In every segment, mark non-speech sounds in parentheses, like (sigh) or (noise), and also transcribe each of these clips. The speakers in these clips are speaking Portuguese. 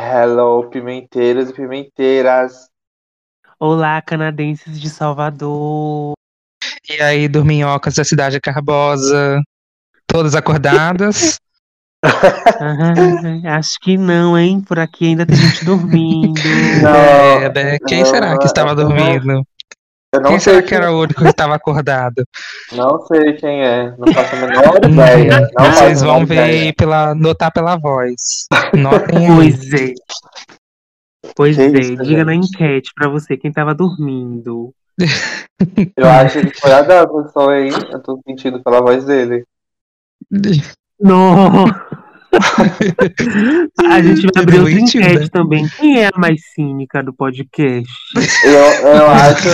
Hello, pimenteiros e pimenteiras. Olá, canadenses de Salvador. E aí, dorminhocas da cidade carbosa, todas acordadas? (laughs) Ah, acho que não, hein? Por aqui ainda tem gente dormindo. Não, É, né? Quem não, será que estava dormindo? Eu não Quem sei será que era o único que estava acordado? Não sei quem é. Não faço a menor (laughs) ideia. Não Vocês vão ver ideia. pela, notar pela voz. Notem aí. Pois é. Pois Que é, isso, diga na gente? enquete pra você quem tava dormindo. Eu acho que foi a Davidson, hein? Eu tô sentindo pela voz dele. Não! A gente vai abrir outra enquete né? também. Quem é a mais cínica do podcast? Eu, eu (laughs) acho.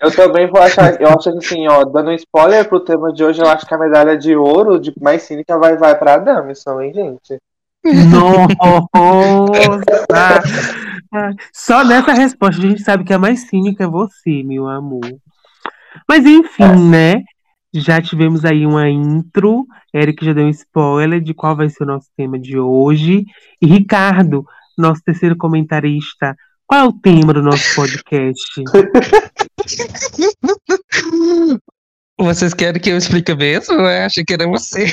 Eu também vou achar. Eu acho que assim, ó, dando um spoiler pro tema de hoje, eu acho que a medalha de ouro de mais cínica vai, vai pra Damison, hein, gente? Nossa! Só nessa resposta a gente sabe que a mais cínica é você, meu amor. Mas enfim, né? Já tivemos aí uma intro. Eric já deu um spoiler de qual vai ser o nosso tema de hoje. E Ricardo, nosso terceiro comentarista, qual é o tema do nosso podcast? (laughs) Vocês querem que eu explique mesmo? Eu achei que era você.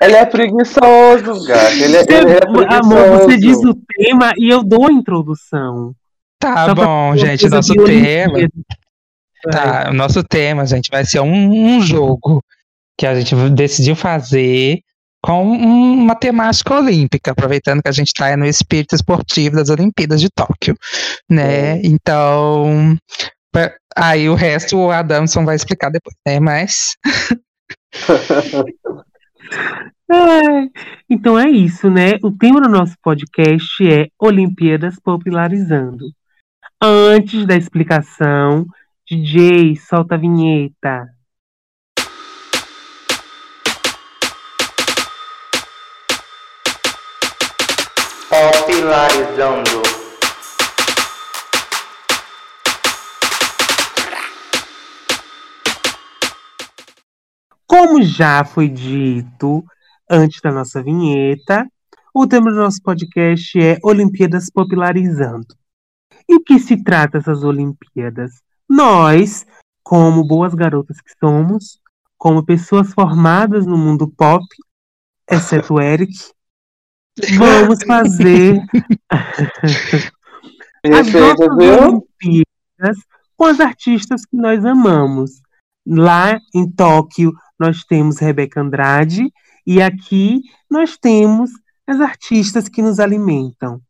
Ele é preguiçoso, gato. Ele, é- ele é preguiçoso. Amor, você diz o tema e eu dou a introdução. Tá Só bom, gente. Nosso tema. Olimpíada. Tá, o nosso tema, gente, vai ser um, um jogo que a gente decidiu fazer com um- uma temática olímpica, aproveitando que a gente está no espírito esportivo das Olimpíadas de Tóquio, né? Então, pra- aí o resto o Adamson vai explicar depois, né? Mas (laughs) Ai, Então é isso, né? O tema do nosso podcast é Olimpíadas Popularizando. Antes da explicação, DJ, solta a vinheta. Popularizando. Como já foi dito antes da nossa vinheta, o tema do nosso podcast é Olimpíadas Popularizando. E o que se trata essas Olimpíadas? Nós, como boas garotas que somos, como pessoas formadas no mundo pop, exceto o Eric, (laughs) vamos fazer (laughs) as nossas? Olimpíadas com as artistas que nós amamos. Lá em Tóquio, nós temos Rebeca Andrade e aqui nós temos as artistas que nos alimentam.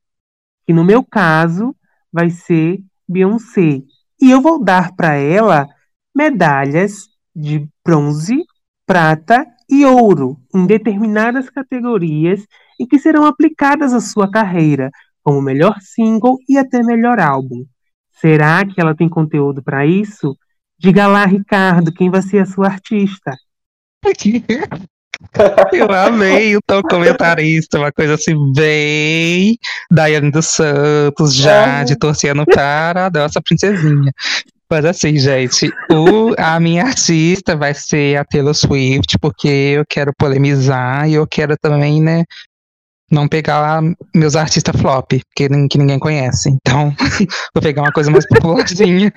Que no meu caso vai ser Beyoncé. E eu vou dar para ela medalhas de bronze, prata e ouro em determinadas categorias e que serão aplicadas à sua carreira, como melhor single e até melhor álbum. Será que ela tem conteúdo para isso? Diga lá, Ricardo, quem vai ser a sua artista? (laughs) eu amei o teu comentarista, uma coisa assim, bem Daiane dos Santos, já de torcendo para a nossa princesinha. Mas assim, gente, o, a minha artista vai ser a Taylor Swift, porque eu quero polemizar e eu quero também, né, não pegar lá meus artistas flop, que, que ninguém conhece. Então, (laughs) vou pegar uma coisa mais popularzinha.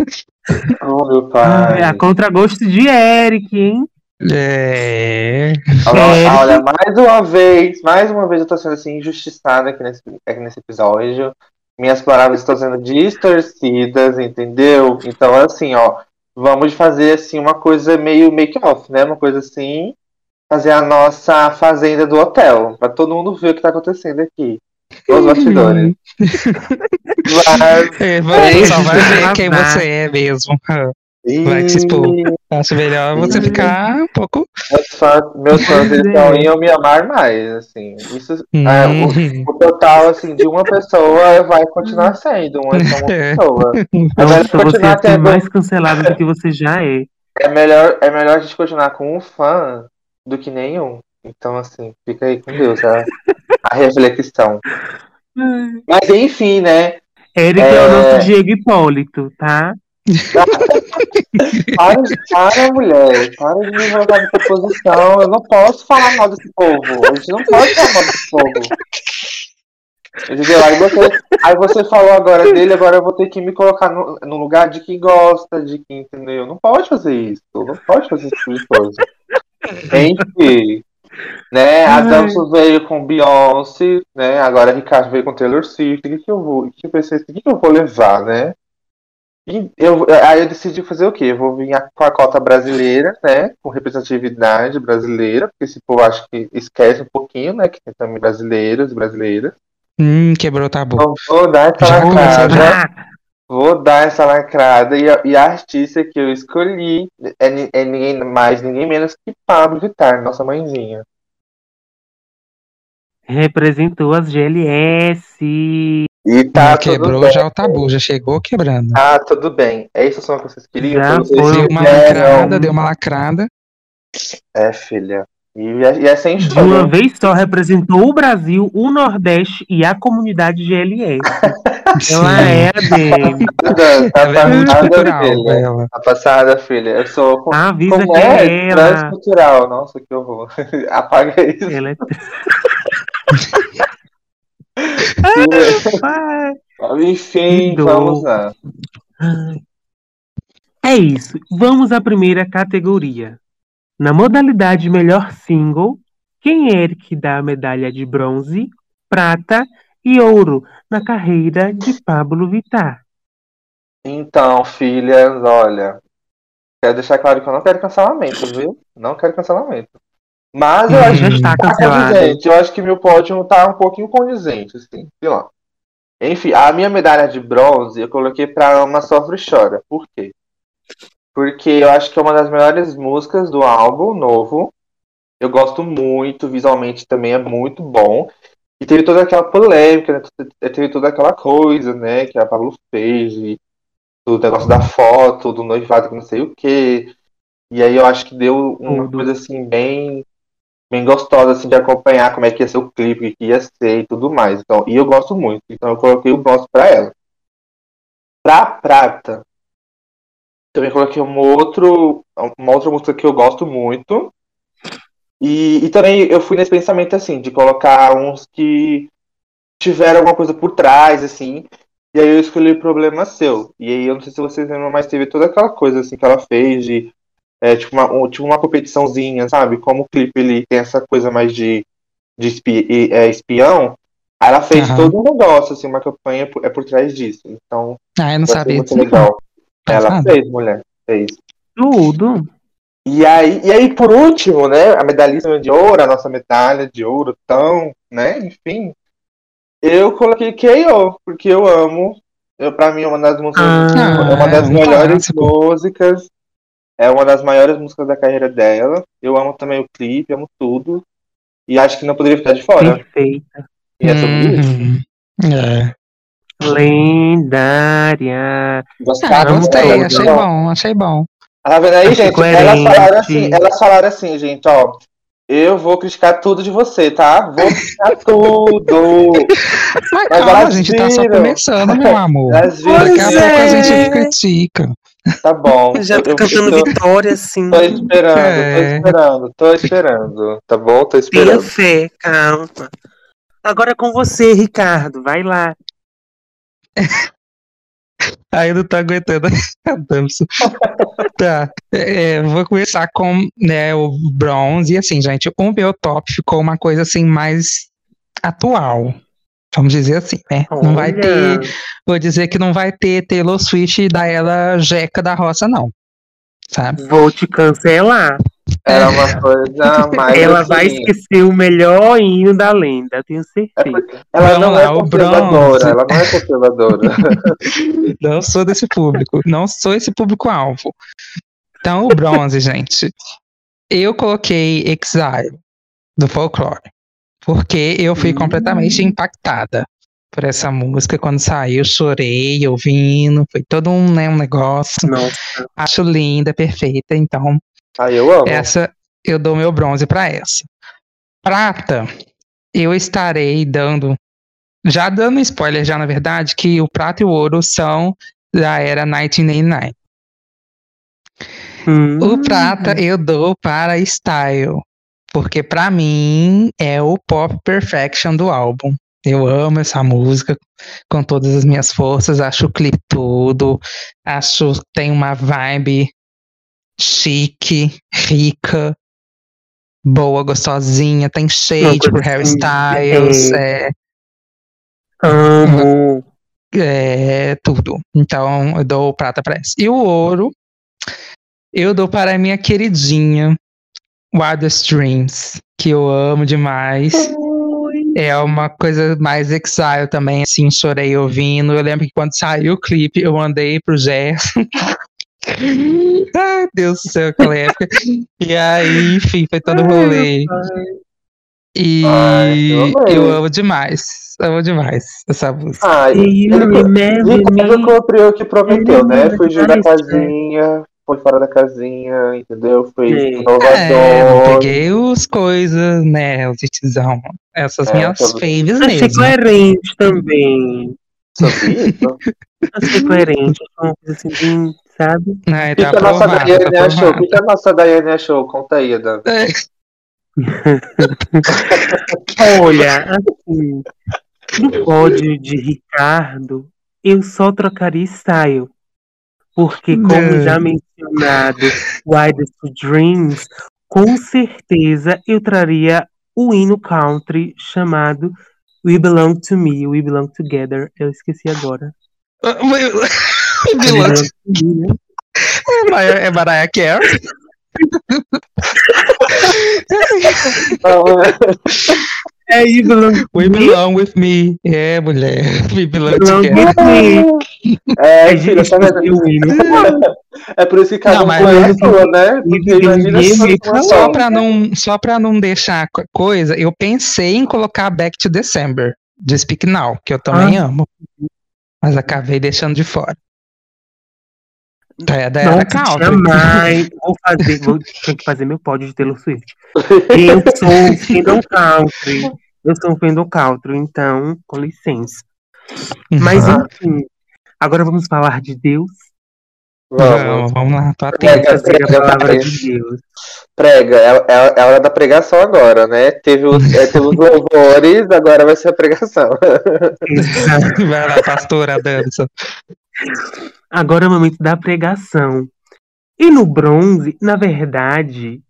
Oh, meu Ah, pai. é a contragosto de Eric, hein? É. Olha, olha, mais uma vez, mais uma vez eu tô sendo assim injustiçada aqui nesse, aqui nesse episódio. Minhas palavras estão sendo distorcidas, entendeu? Então, assim, ó, vamos fazer assim uma coisa meio make-off, né? Uma coisa assim, fazer a nossa fazenda do hotel, pra todo mundo ver o que tá acontecendo aqui. Os bastidores. (laughs) Mas, É, você só vai ver quem você é mesmo. Vai se expor. Acho melhor você ficar um pouco. meus fãs, meus fãs (laughs) iam me amar mais, assim. Isso, é, Hum. o, o total, assim, de uma pessoa vai continuar sendo uma, uma É. pessoa. (laughs) É melhor Nossa, você continuar é mais cancelado do que você já é. É melhor, é melhor a gente continuar com um fã do que nenhum. Então, assim, fica aí com Deus a, a reflexão. (laughs) Mas enfim, né? Eric é... É. o nosso Diego Hipólito, tá? Para, para, mulher. Para de me colocar nessa posição. Eu não posso falar mal desse povo. A gente não pode falar mal desse povo. Entendeu? Aí você, aí você falou agora dele, agora eu vou ter que me colocar no, no lugar de quem gosta, de quem, entendeu? Não pode fazer isso. Não pode fazer esse tipo de coisa. Né? A Danço veio com Beyoncé, né? Agora Ricardo veio com Taylor Swift. O que, que eu vou. O que, eu pensei, o que, que eu vou levar, né? E eu, aí eu decidi fazer o quê? Eu vou vir com a cota brasileira, né? Com representatividade brasileira, porque esse povo acho que esquece um pouquinho, né? Que tem também brasileiros e brasileiras. Hum, quebrou o tabu. Então, vou dar essa Já lacrada. Vou dar essa lacrada. E a, e a artista que eu escolhi é, é ninguém mais, ninguém menos que Pablo Vittar, nossa mãezinha. Representou as GLS. E tá Já tudo quebrou bem. já o tabu, já chegou quebrando. Ah, tudo bem. É isso só que vocês queriam? Já Vocês foi. Deu uma quiseram. lacrada, deu uma lacrada. É, filha. E, é- e é sem De uma vez só representou o Brasil, o Nordeste e a comunidade GLS. (laughs) Ela é a dele. Tá, Ela é multicultural, ela. Tá passada, filha. Eu sou. com- Avisa Como que é? ela, Transcultural. Nossa, que horror. (laughs) Apaga isso. ela é. (laughs) (laughs) Enfim, vamos lá. É isso. Vamos à primeira categoria. Na modalidade melhor single, quem é que dá a medalha de bronze, prata e ouro na carreira de Pablo Vittar? Então, filhas, olha. Quero deixar claro que eu não quero cancelamento, viu? Não quero cancelamento. Mas eu acho Já que está tá cancelado. condizente. Eu acho que meu pódio tá um pouquinho condizente, assim. Sei lá. Enfim, a minha medalha de bronze eu coloquei pra Ama Sofre e Chora. Por quê? Porque eu acho que é uma das melhores músicas do álbum novo. Eu gosto muito, visualmente também é muito bom. E teve toda aquela polêmica, né? teve toda aquela coisa, né, que a Pablo fez, de- do negócio da foto, do noivado que não sei o quê. E aí eu acho que deu uma coisa assim bem bem gostosa assim de acompanhar como é que ia ser o clipe, o que ia ser e tudo mais. Então, e eu gosto muito. Então eu coloquei o bronze pra ela. Pra prata, também coloquei um outro, uma outra música que eu gosto muito. E, e também eu fui nesse pensamento assim, de colocar uns que tiveram alguma coisa por trás, assim. E aí eu escolhi Problema Seu. E aí eu não sei se vocês lembram, mas teve toda aquela coisa assim que ela fez de é, tipo, uma, um- tipo uma competiçãozinha, sabe? Como o clipe ele tem essa coisa mais de, de espi- e- é, espião. Aí ela fez Aham. todo um negócio, assim, uma campanha por- é por trás disso. Então, Ah, eu não sabia muito não. legal. Ela Passada. fez, mulher. Fez. Tudo. E aí, e aí, por último, né, a medalhista de ouro, a nossa medalha de ouro, tão, né, enfim, eu coloquei K.O., porque eu amo, eu, pra mim é uma das músicas, Ah, é uma das é um melhores clássico. músicas, é uma das maiores músicas da carreira dela, eu amo também o clipe, amo tudo, e acho que não poderia ficar de fora, Perfeita. e é sobre isso. Uhum. É. Lendária. Gostaram? Ah, gostei, tudo. achei bom, achei bom. Tá vendo aí, Achei gente? coerente. Elas falaram assim, elas falaram assim, gente, ó. Eu vou criticar tudo de você, tá? Vou criticar (laughs) tudo. Mas Mas calma, a gente tá só começando, meu amor. Daqui a pouco a gente é. critica. Tá bom. (laughs) Já tá cantando eu- vitória, assim. Tô esperando, É. tô esperando, tô esperando. Tá bom? Tô Tenha esperando. fé, calma. Agora é com você, Ricardo. Vai lá. Aí eu não tô aguentando a (laughs) dança. tá. é, vou começar com né, o bronze. E assim, gente, o meu top ficou uma coisa assim mais atual. Vamos dizer assim, né? Não vai Olha. ter. Vou dizer que não vai ter Taylor Swift da ela Jeca da Roça, não. Sabe? Vou te cancelar. Era uma coisa mais. Ela assim, vai esquecer o melhor hino da lenda, eu tenho certeza. Ela não lá, é o conservadora, bronze. ela não é conservadora. (laughs) Não sou desse público. Não sou esse público-alvo. Então, o bronze, (laughs) gente. Eu coloquei Exile, do folclore. Porque eu fui Hum. completamente impactada por essa música. Quando saiu, chorei ouvindo. Foi todo um, né, um negócio. Nossa. Acho linda, perfeita. Então, Aí eu amo. essa eu dou meu bronze pra essa. Prata, eu estarei dando. Já dando spoiler, já na verdade, que o prata e o ouro são da era 1989. Hum. O prata eu dou para Style. Porque pra mim é o pop perfection do álbum. Eu amo essa música com todas as minhas forças. Acho o clipe tudo. Acho que tem uma vibe chique, rica, boa, gostosinha. Tem shade pro assim, hairstyles. É, Amo. é tudo. Então eu dou prata pra essa. E o ouro, eu dou para a minha queridinha Wildest Dreams, que eu amo demais. É uma coisa mais exile também, assim, chorei ouvindo. Eu lembro que quando saiu o clipe, eu mandei pro Gerson. Ai, Deus do céu, aquela época. E aí, enfim, foi todo rolê. E Ai, eu eu amo demais. Amo demais essa música. Ah, you remember E quando me? cumpriu o que prometeu, né? Ele Fugiu da não casinha, foi fora da casinha, entendeu? Foi Sim. É, eu inovador. peguei os coisas, né, os titizão. Essas É, minhas todo- faves Achei mesmo. coerente também. Sobre isso. Achei coerente. Achei uma coisa assim, sabe? Ai, O que, tá que a nossa aprovado, Daiane tá achou? O que, a nossa Daiane achou? Conta aí, Dan. É, (laughs) Olha, assim, no pódio de Ricardo, eu só trocaria style. Porque, como Não. já mencionado, Wildest Dreams, com certeza eu traria o hino country chamado We Belong to Me, We Belong Together. Eu esqueci agora. (laughs) We We belong to Me, né? Mariah- é Mariah Carey. (laughs) É We belong with me. É, mulher. (laughs) We belong Belong together. with me. É, É, filha, tá hino. É por isso que cada Não, um mas- sua, né? Porque só. Pra, não, só pra não deixar co- coisa, eu pensei em colocar Back to December, de Speak Now, que eu também amo. Mas acabei deixando de fora. É da era country. jamais. (laughs) Vou fazer, vou, tenho que fazer meu pódio de Taylor Swift. Eu sou um fandom country. Eu sou um fandom country, então, com licença. Mas, Uhum. enfim, agora vamos falar de Deus. Vamos, Vamos. vamos lá, tô atento. Prega, Vamos fazer a prega, palavra prega. de Deus. Prega, é, é, é a hora da pregação agora, né? Teve, os- é, teve os louvores, agora vai ser a pregação. (laughs) Vai lá, pastora dança. Agora é o momento da pregação. E no bronze, na verdade,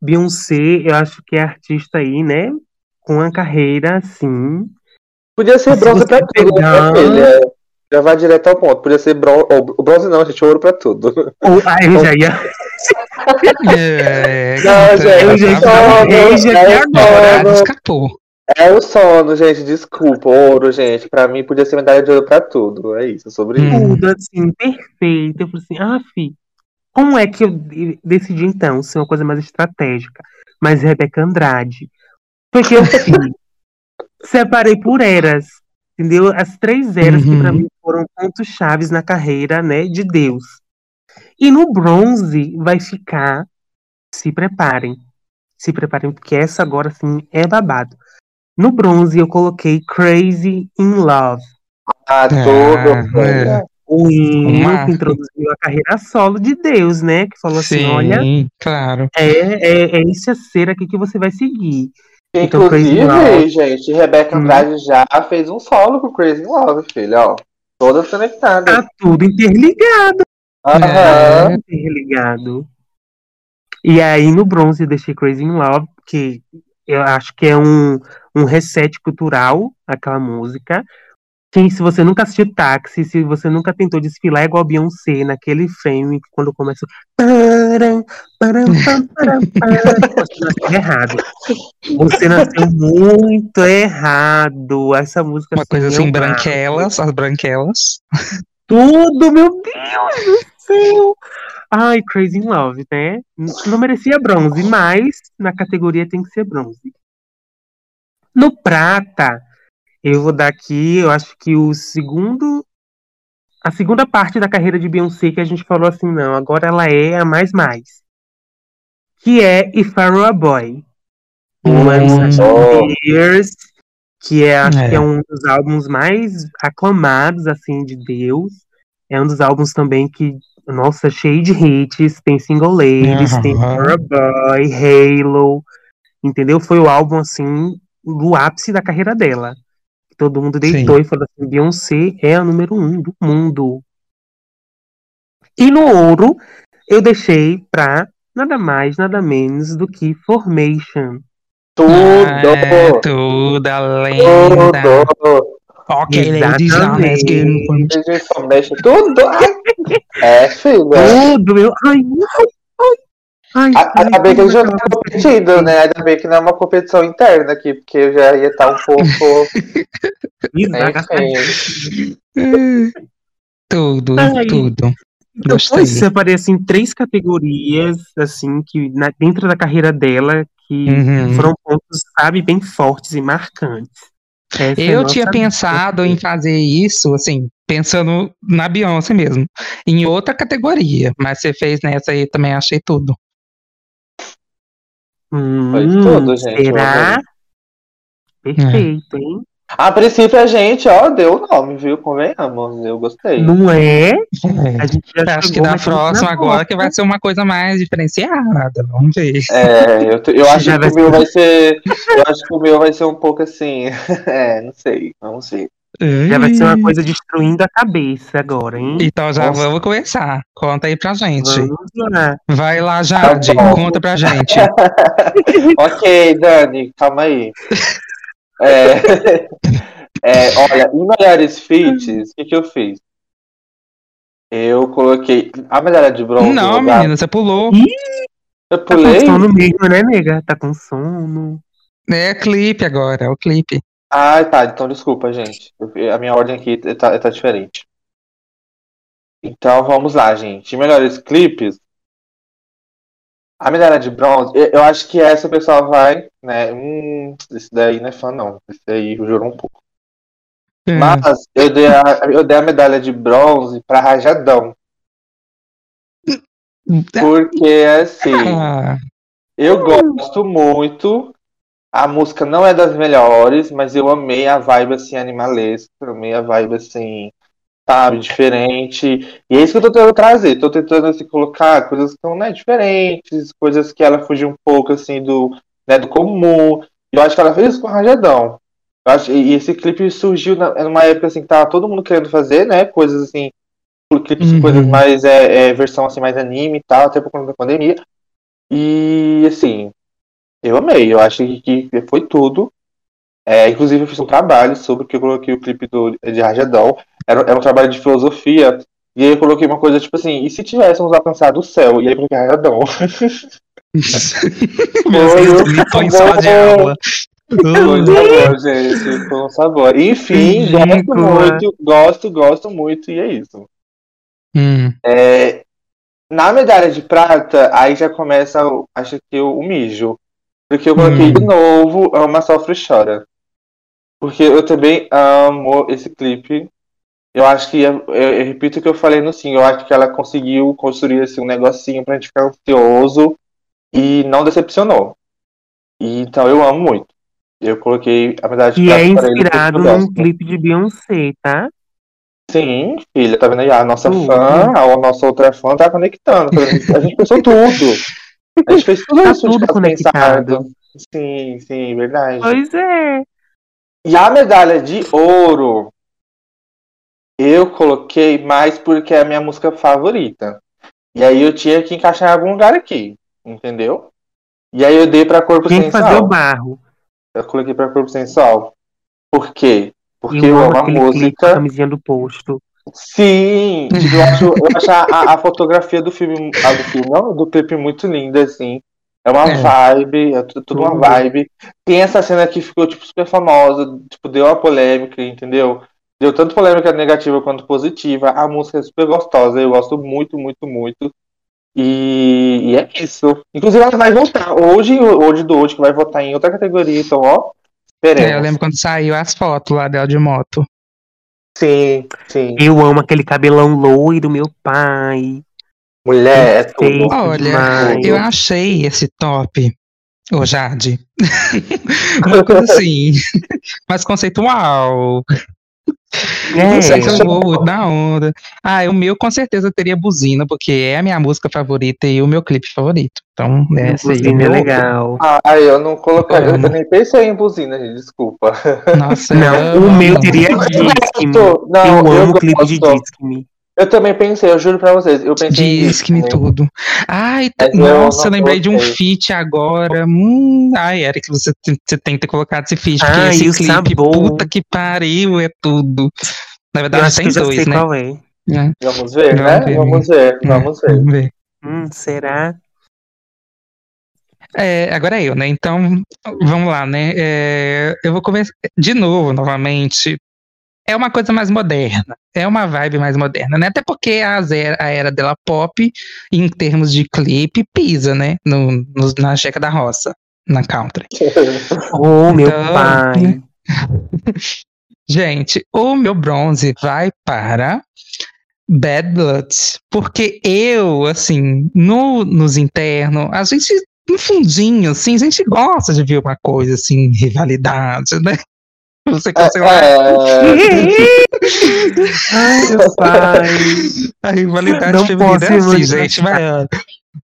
Beyoncé, eu acho que é artista aí, né? Com uma carreira assim. Podia ser Se bronze pra tudo, pegar- né, filha? Já vai direto ao ponto. Podia ser bronze. O bronze não, gente, ouro pra tudo. Ah, (laughs) eu já ia. É, Não, gente, Eu já é agora. Horário escapou. É o sono, gente, desculpa. Ouro, gente. Pra mim podia ser medalha de ouro pra tudo. É isso, sobre Hum. isso. tudo assim, perfeito. Eu falei assim, ah, fi, como é que eu de- decidi então ser uma coisa mais estratégica? Mas Rebeca Andrade. Foi que eu. (laughs) Separei por eras, entendeu? As três eras que Uhum. pra mim foram pontos chaves na carreira, né, de Deus. E no bronze vai ficar, se preparem, se preparem porque essa agora assim é babado. No bronze eu coloquei Crazy in Love. Ah, tudo. é. o hino que introduziu a carreira solo de Deus, né? Que falou assim: Sim, olha, claro. é, é, é esse a ser aqui que você vai seguir. Então, Inclusive, gente, Rebeca Hum. Andrade já fez um solo com Crazy Love, filha, ó. Todas conectadas. Tá tudo interligado, Aham. interligado. E aí no bronze eu deixei Crazy in Love, que eu acho que é um, um reset cultural, aquela música. Quem, se você nunca assistiu Táxi, se você nunca tentou desfilar igual a Beyoncé naquele frame, que quando começa. Você nasceu errado. Você nasceu muito errado. Essa música Uma coisa é assim, branquelas, as branquelas. tudo, meu Deus do céu! Ai, Crazy in Love, né? Não merecia bronze, mas na categoria tem que ser bronze. No prata, eu vou dar aqui, eu acho que o segundo. A segunda parte da carreira de Beyoncé que a gente falou assim, não, agora ela é a mais mais. Que é If I Were a Boy. Hum. One Such Oh. Years, que é, acho É. que é um dos álbuns mais aclamados, assim, de Deus. É um dos álbuns também que, nossa, cheio de hits. Tem Single Ladies, tem Aham. For a Boy, Halo. Entendeu? Foi o álbum, assim, do ápice da carreira dela. Todo mundo deitou e falou assim: Beyoncé é a número um do mundo. E no ouro, eu deixei pra nada mais, nada menos do que Formation. Tudo! Ah, tudo, a lenda. Tudo! Ok, ladies, let's get tudo! (laughs) É, filha. Tudo, meu. Ai, ai, ai. Ai, A- Ainda bem que eles já ai, estão competindo, né? Ainda bem que não é uma competição interna aqui, porque eu já ia estar um pouco. (laughs) Enfim. (laughs) Tudo, Ai. tudo. Eu Gostei. separei assim três categorias assim que na- dentro da carreira dela que Uhum. foram pontos, sabe, bem fortes e marcantes. Essa é a Eu nossa tinha pensado em fazer isso, assim, pensando na Beyoncé mesmo, em outra categoria, mas você fez nessa aí também, achei tudo. Hum, Foi tudo, gente, Será? Perfeito, hein? A princípio a gente, ó, deu o nome, viu? Convenhamos, eu gostei. Não é? A gente já Acho que metendo próxima na agora que vai ser uma coisa mais diferenciada, vamos ver. É, eu, eu acho Já que o meu vai ser. Eu acho que o meu vai ser um pouco assim. (laughs) É, não sei. Vamos ver. Já vai ser uma coisa destruindo a cabeça agora, hein? Então já Nossa. vamos começar. Conta aí pra gente. Vamos lá. Vai lá, Jade, Tá conta pra gente. (laughs) ok, Dani, calma aí. É, (laughs) é, olha, em melhores feats, o que, que eu fiz? Eu coloquei a medalha de bronze. Não, lugar- menina, você pulou. Eu Tá com pulei. sono mesmo, né, nega? Tá com sono. É clipe agora, é o clipe. Ah, tá. Então desculpa, gente. Eu- A minha ordem aqui tá, tá diferente. Então vamos lá, gente. Melhores clipes. A medalha de bronze, eu, eu acho que essa o pessoal vai, né? Hum, esse daí não é fã, não. Esse daí jurou um pouco. É. Mas eu dei, a, eu dei a medalha de bronze pra Rajadão. Porque, assim, Ah, eu gosto muito. A música não é das melhores, mas eu amei a vibe assim animalesca, amei a vibe assim, sabe, diferente. E é isso que eu tô tentando trazer. Tô tentando assim, colocar coisas que são né, diferentes, coisas que ela fugiu um pouco assim do, né, do comum. E eu acho que ela fez isso com o Rajadão. Eu acho, e esse clipe surgiu na, numa época assim que tava todo mundo querendo fazer, né? Coisas assim, clipes, Uhum. coisas mais é, é, versão assim mais anime e tal, até por conta da pandemia. E assim, eu amei, eu acho que, foi tudo. É, inclusive eu fiz um trabalho sobre que eu coloquei o clipe do, de Rajadão. Era, era um trabalho de filosofia. E aí eu coloquei uma coisa tipo assim, e se tivéssemos alcançado o céu? E aí eu coloquei Rajadão. (laughs) Meus um em sala de sabor. aula. Foi sabor, gente. Foi um sabor. Enfim, gosto Ridícula. muito, gosto, gosto muito, e é isso. Hum, É, na medalha de prata, aí já começa, acho que o, o mijo. Porque eu coloquei Hum. de novo Ama Sofre Chora. Porque eu também amo esse clipe. Eu acho que, eu, eu repito o que eu falei no sim, eu acho que ela conseguiu construir assim, um negocinho pra gente ficar ansioso e não decepcionou. E, então eu amo muito. Eu coloquei a medalha de E é inspirado num gosto. clipe de Beyoncé, tá? Sim, filha, tá vendo aí? A nossa Tudo. fã, a nossa outra fã tá conectando. A gente pensou tudo. A gente fez (laughs) tudo Tá isso tudo conectado. Sim, sim, verdade. Pois é. E a medalha de ouro, eu coloquei mais porque é a minha música favorita. E aí eu tinha que encaixar em algum lugar aqui, entendeu? E aí eu dei pra corpo Tinha que fazer o sensual. barro. Eu coloquei pra corpo sensual. Por quê? Porque eu eu amo a música. camisinha do posto. Sim, eu (laughs) acho, eu acho a, a- a fotografia do filme, a do filme, não, do clipe muito linda, assim. É uma É. vibe, é tudo, tudo uma vibe. Tem essa cena que ficou, tipo, super famosa, tipo, deu uma polêmica, entendeu? Deu tanto polêmica negativa quanto positiva. A música é super gostosa, eu gosto muito, muito, muito. E, e é isso. Inclusive, ela vai voltar. Hoje, hoje do hoje, que vai votar em outra categoria, então, ó, esperemos. é, eu lembro quando saiu as fotos lá dela de moto. Sim, sim. Eu amo aquele cabelão loiro, meu pai. Mulher, é tudo. Olha, demais. eu achei esse top, ô Jade, (laughs) uma coisa assim, (laughs) mais conceitual. É, Não sei se eu vou na onda. Ah, o meu com certeza teria buzina, porque é a minha música favorita e o meu clipe favorito. Então, é esse aí. É legal. Ah, eu não colocaria, eu nem pensei em buzina, gente, desculpa. Nossa, eu Não, amo, o meu teria gosto. Não, Eu eu amo o clipe de gosto. Disque-me. Eu também pensei, eu juro pra vocês, eu pensei Diz-me Disney. tudo. Ai, tá- nossa, eu lembrei de um feat agora. Hum, ai, Eric, você, tem- você tem que ter colocado esse feat, porque Ai, esse clipe, sabor. puta que pariu, é tudo. Na verdade, tem dois, né? qual é. É, Vamos ver, Vamos né? ver, Vamos ver, vamos ver. Vamos ver. Hum, será? É, agora é eu, né? Então, vamos lá, né? É, eu vou começar de novo, novamente. É uma coisa mais moderna, é uma vibe mais moderna, né? Até porque a, a era dela pop, em termos de clipe, pisa, né? No, no- na checa da roça, na country. (laughs) Oh, meu Então, pai. (laughs) Gente, o meu bronze vai para Bad Blood. Porque eu, assim, no, nos internos, a gente, no fundinho, assim, a gente gosta de ver uma coisa assim, rivalidade, né? Você cancelar É, (laughs) Ai, meu pai. a rivalidade Não feminina é assim, gente, mas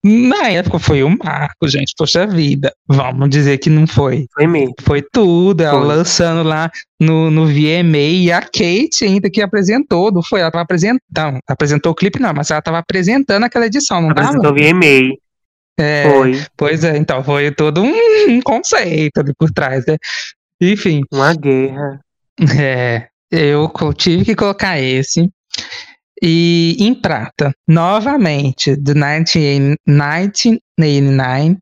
na época foi um marco, gente, poxa vida. Vamos dizer que não foi. Foi mesmo. Foi tudo, ela Foi. lançando lá no, no VMA e a Kate ainda que apresentou, não foi? Ela tava apresentando, apresentou o clipe não, mas ela tava apresentando aquela edição, não tava? Apresentou VMA. É, Foi. pois é, então foi todo um, um conceito ali por trás, né? Enfim, Uma guerra. é, eu tive que colocar esse. E em prata, novamente, do 19 1989,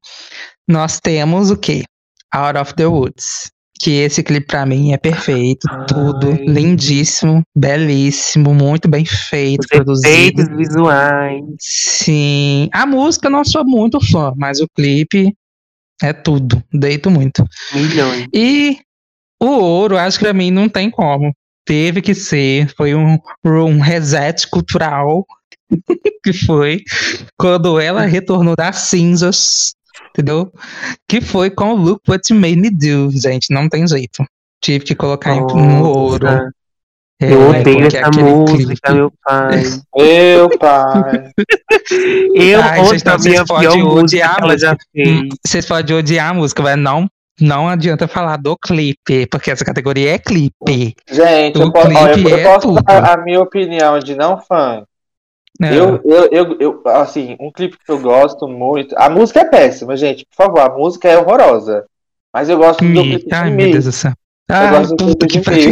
nós temos o quê? Out of the Woods. Que esse clipe pra mim é perfeito, Ai. tudo lindíssimo, belíssimo, muito bem feito, Os produzido. efeitos visuais. Sim, a música eu não sou muito fã, mas o clipe é tudo, deito muito. Milhões. E o ouro, acho que pra mim não tem como. Teve que ser, foi um, um reset cultural (laughs) que foi quando ela retornou das cinzas, entendeu? Que foi com o Look What You Made Me Do, gente, não tem jeito. Tive que colocar em- no ouro. Nossa, É, Eu odeio essa música, clipe- meu pai. (laughs) meu pai. (laughs) Eu Ai, odeio não, a minha pior música a ela já (laughs) fez. Vocês podem odiar a música, mas não, não adianta falar do clipe, porque essa categoria é clipe. Gente, O eu, po- ó, eu- clipe eu é posso tudo. dar a minha opinião de não fã. É. Eu, eu, eu, eu, assim, um clipe que eu gosto muito. A música é péssima, gente. Por favor, a música é horrorosa. Mas eu gosto do clipe de Ai, meu. Deus do céu. Eu gosto do puta que pariu.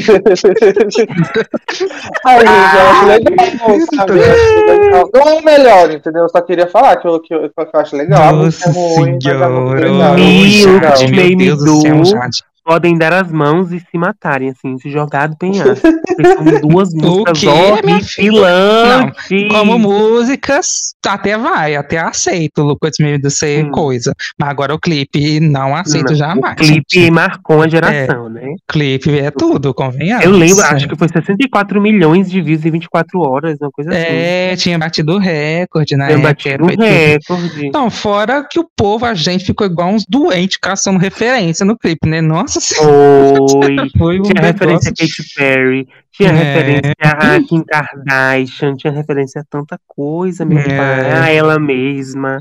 Ai, gente, eu acho legal, sabe? Eu acho legal. Não é o melhor, entendeu? Eu só queria falar que eu, que eu, que eu acho legal. Nossa é senhora. legal. Meu me Deus do céu. Jade. Podem dar as mãos e se matarem, assim, se jogar do penhasco. São (laughs) duas músicas horripilantes. Como músicas, até vai, até aceito o Lucas Meio de ser Hum. coisa. Mas agora o clipe não aceito Não, jamais. O clipe gente. marcou a geração, né? O clipe é tudo, convenhamos. Eu lembro, acho que foi 64 milhões de views em 24 horas, uma coisa assim. É, tinha batido o recorde na Tinha época. batido tudo. recorde. Não, fora que o povo, a gente ficou igual uns doentes caçando referência no clipe, né? Nossa (laughs) senhora. Foi. Foi um Tinha referência a Katy Perry, tinha É. referência a Kim Kardashian, tinha referência a tanta coisa, meu É. pai. A ela mesma.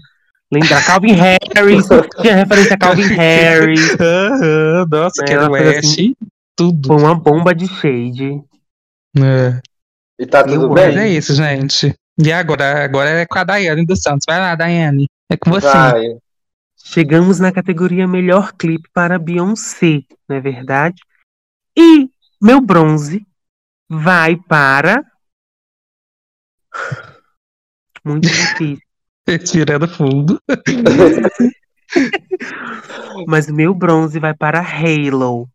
Lembrar Calvin Harris, tinha referência a Calvin (laughs) Harris. Aham, Nossa, É, que West, assim. tudo. Foi uma bomba de shade. É. E tá tudo Eu Mas bem? é isso, gente. E agora? Agora é com a Daiane dos Santos. Vai lá, Daiane. É com você. Vai. Chegamos na categoria melhor clipe para Beyoncé, não é verdade? E meu bronze vai para. (laughs) Muito difícil. Respirando fundo. (laughs) Mas o meu bronze vai para Halo.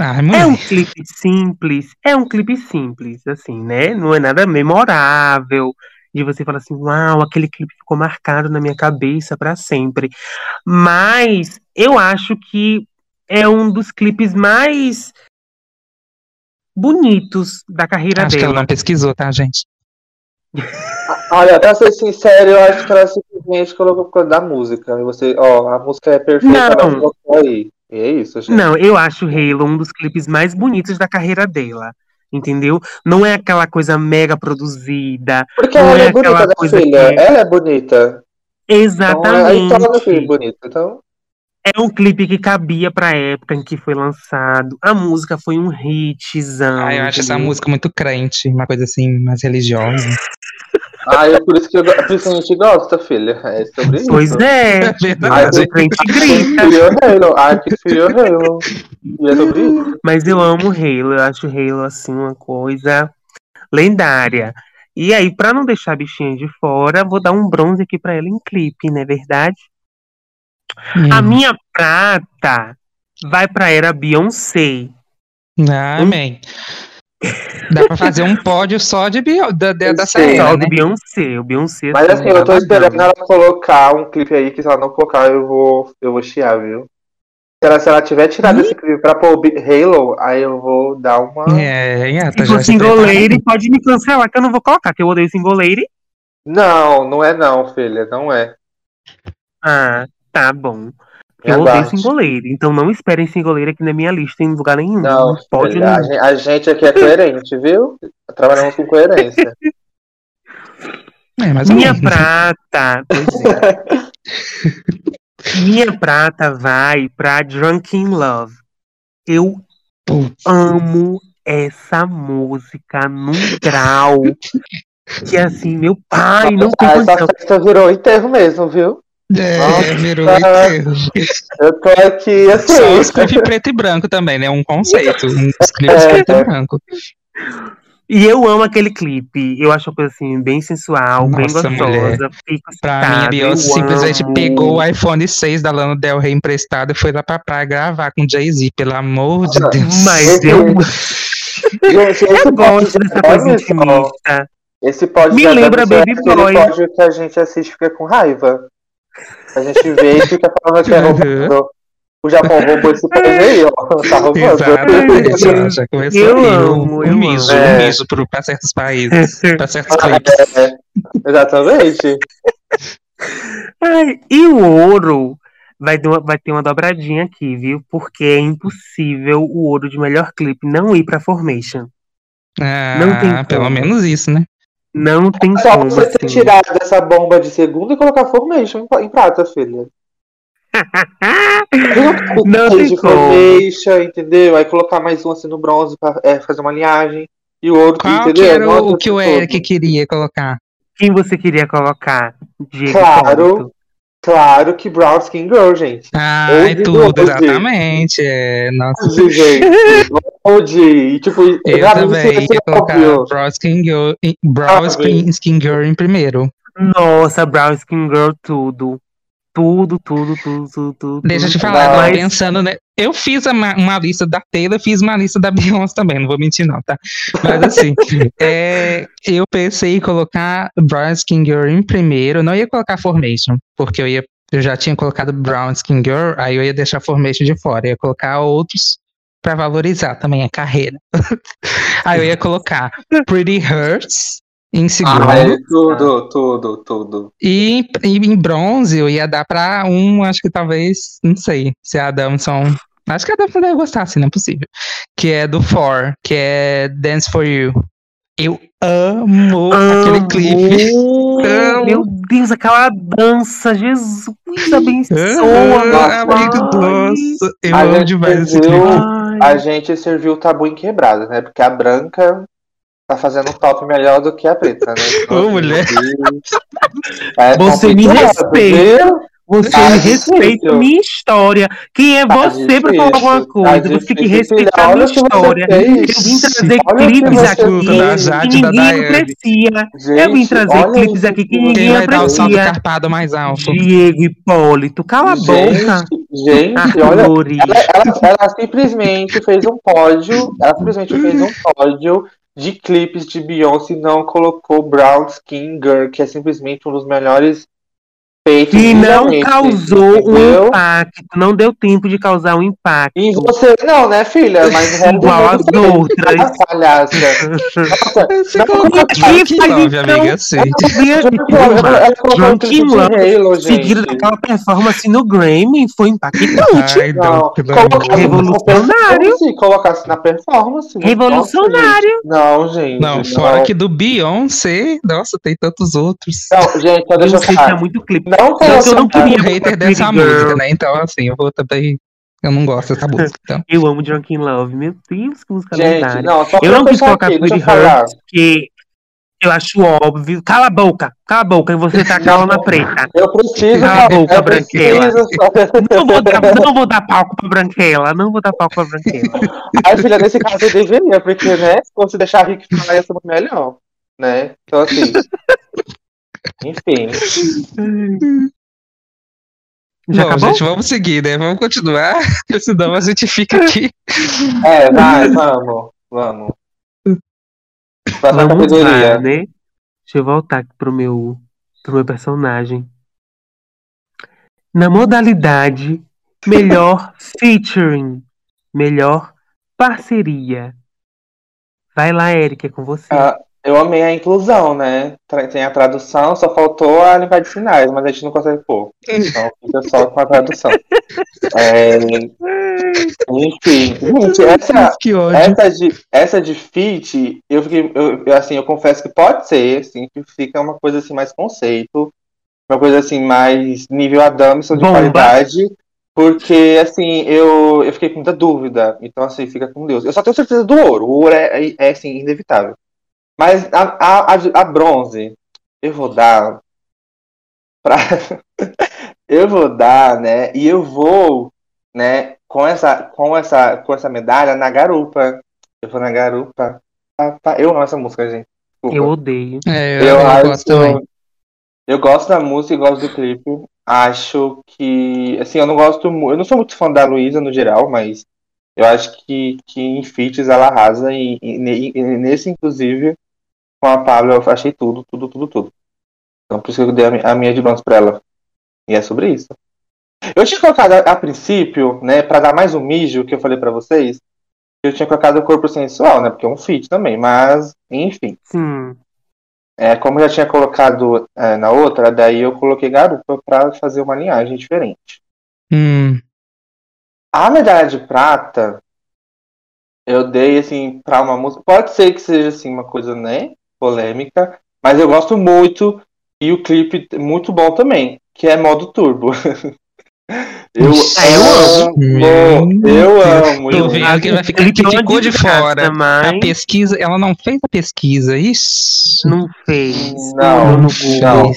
Ai, É um clipe simples, é um clipe simples, assim, né? Não é nada memorável. De você falar assim, uau, aquele clipe ficou marcado na minha cabeça para sempre. Mas eu acho que é um dos clipes mais bonitos da carreira Acho que ela dela. não pesquisou, tá, gente? (laughs) Olha, pra ser sincero, eu acho que ela simplesmente colocou por causa da música. E você, ó, a música é perfeita, Não. ela colocou aí. E é isso, gente. Não, eu acho Halo um dos clipes mais bonitos da carreira dela. Entendeu? Não é aquela coisa mega produzida. Porque Não ela é é bonita, aquela né, coisa filha? que- Ela é bonita. Então, aí torna o clipe Exatamente. bonito. Então, É um clipe que cabia pra época em que foi lançado. A música foi um hitzão. Ah, eu acho essa música muito crente, uma coisa assim, mais religiosa. Ah, é por isso que, eu, por isso que a gente gosta, filha. É sobre isso. Pois é. É Ai, verdade. o crente grita. Ai, que fio Halo. E é sobre isso. Mas eu amo Halo, eu acho Halo assim uma coisa lendária. E aí, pra não deixar a bichinha de fora, vou dar um bronze aqui pra ela em clipe, não é verdade? Hum. A minha prata vai pra era Beyoncé. Ah, amém. Dá pra fazer um pódio só de bio, da, da, Só né? do Beyoncé. O Beyoncé Mas assim, eu tô babadão. esperando ela colocar um clipe aí, que se ela não colocar, eu vou, eu vou chiar, viu? Se ela, se ela tiver tirado esse clipe pra pôr Halo, aí eu vou dar uma. É, gata, Se já for se single lady, pode me cancelar, que eu não vou colocar, que eu odeio single lady. Não, não é não, filha, não é. Ah, tá bom. Eu odeio aguarde. single lady, então não esperem single lady aqui na minha lista em lugar nenhum. Não, pode a, não. gen- a gente aqui é coerente, viu? Trabalhamos com coerência. É, mais ou Minha menos. prata, pois é. (laughs) Minha prata vai pra Drunken Love. Eu Putz. amo essa música num grau que assim, meu pai não tem Ah, essa festa virou enterro mesmo, viu? É, Nossa. virou. Eu tô aqui assim. Só clipes preto e branco também, né? Um conceito. Uns clipes É. preto e branco. E eu amo aquele clipe. Eu acho uma coisa assim, bem sensual, bem Nossa, gostosa. mulher. Fico Pra mim, a Beyoncé eu simplesmente amo. pegou o iPhone 6 da Lana Del Rey emprestado e foi lá pra praia gravar com Jay-Z, pelo amor de Ah, Deus. Mas eu, Gente, eu gosto dessa de coisa intimista. Esse pódio Me lembra é Baby Boy. pódio que a gente assiste e fica com raiva. A gente vê e fica falando que é Uhum. roubado. O Japão roubou esse (laughs) pódio aí, ó. Tá roubando. Exatamente, já começou Eu aí amo, o, eu o miso, amo. o miso pro, pra certos países, (laughs) pra certos clipes. É, exatamente. Ai, e o ouro vai, ter uma- vai ter uma dobradinha aqui, viu? Porque é impossível o ouro de melhor clipe não ir pra Formation. Não tem Ah, pelo como. menos isso, né? Não tem Só como, você ter assim. tirado essa bomba de segundo e colocar Formation em, em prata, filha. (laughs) Não tem de como. Formation, entendeu? Aí colocar mais um assim no bronze pra é, fazer uma linhagem. E o outro, Qual entendeu? que era o, que o. Eric queria colocar? Quem você queria colocar? Diego Claro. Claro que Brown Skin Girl, gente. Ah, é tudo, exatamente. É, nossa, Hoje, gente. Hoje. Tipo, eu também ia colocar. Brown Skin Girl, Brown Skin, Skin Girl em primeiro. Nossa, Brown Skin Girl, tudo. Tudo, tudo, tudo, tudo, tudo. Deixa eu te falar, Mas- pensando, né? Eu fiz uma, uma lista da Taylor, fiz uma lista da (laughs) Beyoncé também, não vou mentir, não, tá? Mas assim, (laughs) é, eu pensei em colocar Brown Skin Girl em primeiro, não ia colocar Formation, porque eu ia. Eu já tinha colocado Brown Skin Girl, aí eu ia deixar Formation de fora, ia colocar outros pra valorizar também a carreira. (laughs) aí eu ia colocar Pretty Hurts em segundo. Ah, é tudo, tudo, tudo. E, em- e em bronze eu ia dar pra um, acho que talvez, não sei, se a Adamson. Acho que a Adamson deve gostar, assim, não é possível. Que é do For, que é Dance for You. Eu amo aquele clipe. Amo. Meu Deus, aquela dança, Jesus abençoa. Ah, amigo, nossa, eu A amo demais esse clipe. A gente serviu o tabu em quebrada, né? Porque a branca tá fazendo um top melhor do que a preta, né? (laughs) Ô, mulher. É Você me respeita. Você Tá me difícil. respeita minha história. Quem é Tá você pra falar alguma difícil, coisa? tá você tem que difícil. respeitar a Olha minha que história. Eu vim trazer Olha que clipes aqui que e da ninguém aprecia. Gente, Eu vim trazer clipes aqui que que ninguém vai dar o salto aprecia. carpado mais alto? Diego Hipólito, cala a boca. Gente, olha, ela, ela- ela simplesmente fez um pódio, ela simplesmente fez um pódio de clipes de Beyoncé não colocou Brown Skin Girl, que é simplesmente um dos melhores feito E não causou um entendeu? impacto, não deu tempo de causar um impacto. E você não, né, filha? Mas Igual bem. outras. Palhaça. (laughs) Não, não, Love, então- um Seguido daquela performance no Grammy, foi impactante. Ai, Não, Love. Revolucionário. performance, colocasse na performance. Revolucionário. Não, gente. Não, fora que do Beyoncé, nossa, tem tantos outros. Não, gente, só deixa Eu falar. muito clipe. Não Então, eu não queria Eu hater dessa Pretty Girl. música, né? Então, assim, eu vou também. Eu não gosto dessa (laughs) música. Então. Eu amo Drunken Love. Meu Deus, que música Gente, lendária. não, só Eu não quis colocar aqui, Pretty eu falar. Hurt, porque eu acho óbvio. Cala a boca, cala a boca, e você tá calma na preta. (laughs) Eu preciso. Cala a boca, eu Branquela. preciso só- Não vou, dar, (laughs) não vou dar palco pra Branquela, não vou dar palco pra Branquela. Ai, filha, nesse caso eu deveria, porque, né, se fosse deixar a Rick falar, ia ser muito melhor, né? Então, assim. Enfim. Já Bom, acabou? gente, vamos seguir, né? Vamos continuar, (laughs) senão a gente fica aqui. É, vai, vamos. Vamos. Próxima Vamos categoria. lá, né? Deixa eu voltar aqui pro meu, pro meu personagem. Na modalidade melhor (laughs) featuring, melhor parceria. Vai lá, Eric, é com você. Ah, eu amei a inclusão, né? Tem a tradução, só faltou a linguagem de sinais, mas a gente não consegue pôr. Então fica só com a tradução. É, enfim, gente, essa, essa, de, essa de fit, eu fiquei, eu, eu, assim, eu confesso que pode ser, assim, que fica uma coisa assim mais conceito, uma coisa assim mais nível Adamson de Bomba. qualidade, porque assim, eu, eu fiquei com muita dúvida, então assim, fica com Deus. Eu só tenho certeza do ouro, o ouro é, é, é assim, inevitável. Mas a, a, a, a bronze, eu vou dar pra. (laughs) eu vou dar, né? E eu vou, né, com essa, com essa, com essa medalha na garupa. Eu vou na garupa. Pa, pa. Eu amo essa música, gente. Desculpa. Eu odeio. É, eu, Eu, gosto também. eu gosto da música e gosto do clipe. Acho que, assim, eu não gosto, eu não sou muito fã da Luísa no geral, mas eu acho que, que em feats ela arrasa e, e e nesse, inclusive, com a Pablo eu achei tudo, tudo, tudo, tudo. Então por isso que eu dei a, mi- a minha de bronze pra ela. E é sobre isso. Eu tinha colocado a, a princípio, né, pra dar mais um mijo que eu falei pra vocês, eu tinha colocado o corpo sensual, né, porque é um feat também, mas, enfim. Sim. É, como eu já tinha colocado é, na outra, daí eu coloquei garupa pra fazer uma linhagem diferente. Hum, A medalha de prata, eu dei assim pra uma música. Pode ser que seja assim uma coisa, né, polêmica, mas eu gosto muito e o clipe é muito bom também, que é modo turbo. (laughs) Eu eu amo, amo. eu amo. Tô eu vendo amo. que vai ficar Clipe que ficou de fora. mas A pesquisa, ela não fez a pesquisa, isso. Não fez. Não, Google. não.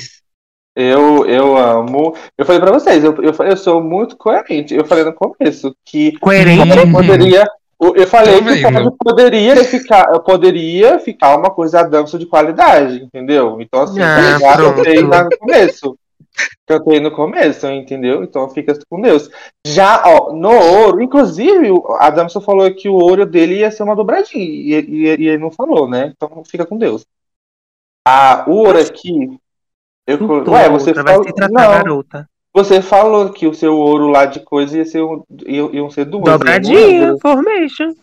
Eu, eu amo. Eu falei pra vocês, eu, eu, eu sou muito coerente. Eu falei no começo que Coerente. eu poderia. Eu eu falei Tô que o vendo. pódio poderia (laughs) ficar, eu poderia ficar uma coisa dança de qualidade, entendeu? Então, assim, Ah, já pronto. cantei lá no começo. Cantei no começo, entendeu? Então fica com Deus. Já, ó, no ouro, inclusive, a Damson falou que o ouro dele ia ser uma dobradinha. E, e- e ele não falou, né? Então fica com Deus. A o ouro aqui. Eu, Tudo, ué, você outra, vai falou. se tratar, Não, garota. Você falou que o seu ouro lá de coisa ia ser um, iam, iam ser duas. não Dobradinha, formation.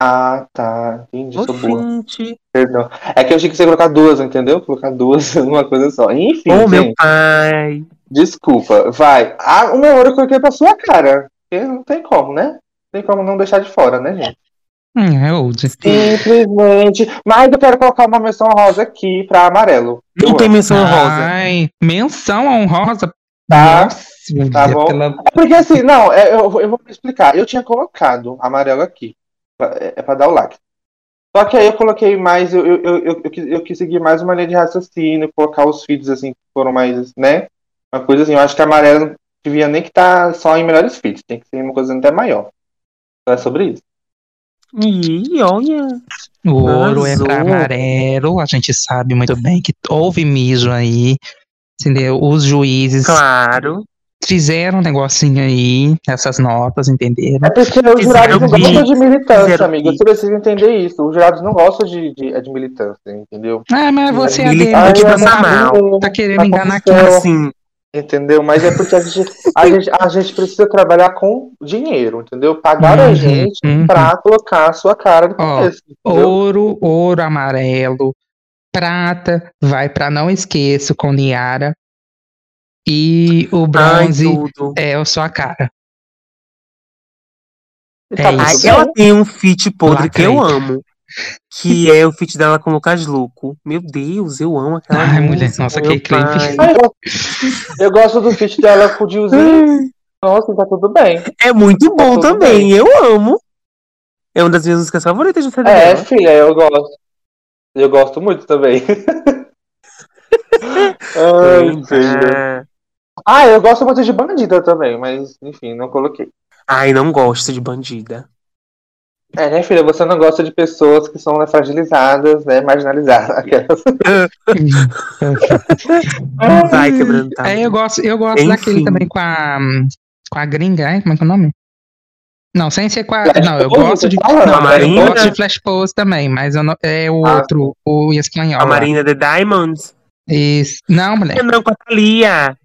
Ah, tá. Entendi, sou. Oxente. Perdão. É que eu achei que você ia colocar duas, entendeu? Colocar duas (laughs) numa coisa só. Enfim, Ô, meu gente, pai. desculpa. Vai. Ah, o meu ouro eu coloquei pra sua cara. Porque não tem como, né? Não tem como não deixar de fora, né, gente? Hum, é old. Simplesmente. Mas eu quero colocar uma menção rosa aqui pra amarelo. Não Eu tem amo. menção rosa. Ai, menção honrosa. Tá. Nossa, Tá bom. pela- Porque assim, não, é, eu, eu vou explicar. Eu tinha colocado amarelo aqui. pra- É, é pra dar o like. Só que aí eu coloquei mais, eu, eu, eu, eu, eu quis- eu quis seguir mais uma linha de raciocínio, colocar os feeds assim, que foram mais, né? Uma coisa assim, eu acho que amarelo não devia nem que tá só em melhores feeds, tem que ser uma coisa até maior. Então é sobre isso. Ih, olha. O ouro é pra Arrasou. amarelo, a gente sabe muito bem que houve mijo aí. Entendeu? Os juízes Claro. fizeram um negocinho aí, essas notas, entenderam? É porque os jurados não gostam de militância, fizeram amigo. Você precisa entender isso. Os jurados não gostam de, de, de militância, entendeu? Ah, mas você é passa tá, mal. tá querendo enganar quem? Assim, Entendeu? Mas é porque a gente, a (laughs) gente, a gente precisa trabalhar com dinheiro, entendeu? Pagar a Uhum, gente uhum. pra colocar a sua cara no Ó, entendeu? Ouro, ouro amarelo. Prata vai pra Não Esqueço com Niara. E o Ai, bronze tudo. é a sua cara. Tá é Ai, isso. bem. ela tem um feat podre que eu amo. Que é o feat dela com o Lucas Luco. Meu Deus, eu amo aquela Ai, música. mulher, nossa, que clipe. (laughs) eu, gosto- eu gosto do feat dela com o Diozinho. (laughs) Nossa, tá tudo bem. É muito bom tudo também, eu amo. É uma das minhas músicas favoritas do CD É, dela. filha, eu gosto. Eu gosto muito também. (laughs) Ai, filha. Ah, Ah, eu gosto muito de bandida também, mas enfim, não coloquei. Ai, não gosto de bandida. É, né, filha? Você não gosta de pessoas que são né, fragilizadas, né? Marginalizadas. (laughs) Aquelas. Vai quebrando tá. É, eu gosto, eu gosto Enfim. daquele também com a, com a gringa, é? Como é que é o nome? Não, sem ser com a. Flash não, eu Pose, gosto de. fala? Não, A Marina? eu gosto de Flash Pose também, mas eu não, é o Ah, outro, o espanhol. A. Marina The Diamonds. Isso. Não, mulher. Não, com a Thalia.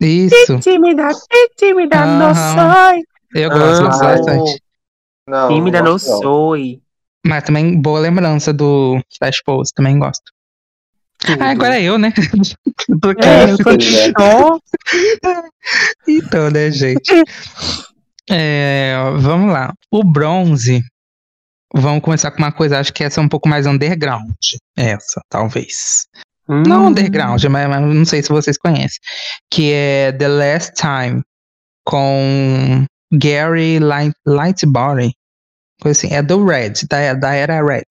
Isso. Tímida, tímida, não Aham. soy. Eu gosto, Ah, gosto bastante. Não, Tímida, não não não. soy. Mas também boa lembrança do Flash Pose, também gosto. Ah, agora é eu, né? (laughs) Aqui. É, eu tô. (laughs) Então, né, gente? (laughs) É, vamos lá. O bronze. Vamos começar com uma coisa, acho que essa é um pouco mais underground. Essa, talvez. Não Hum. underground, mas, mas não sei se vocês conhecem. Que é The Last Time, com Gary Light, Lightbody. Coisa assim. É do Red, da, da era Red.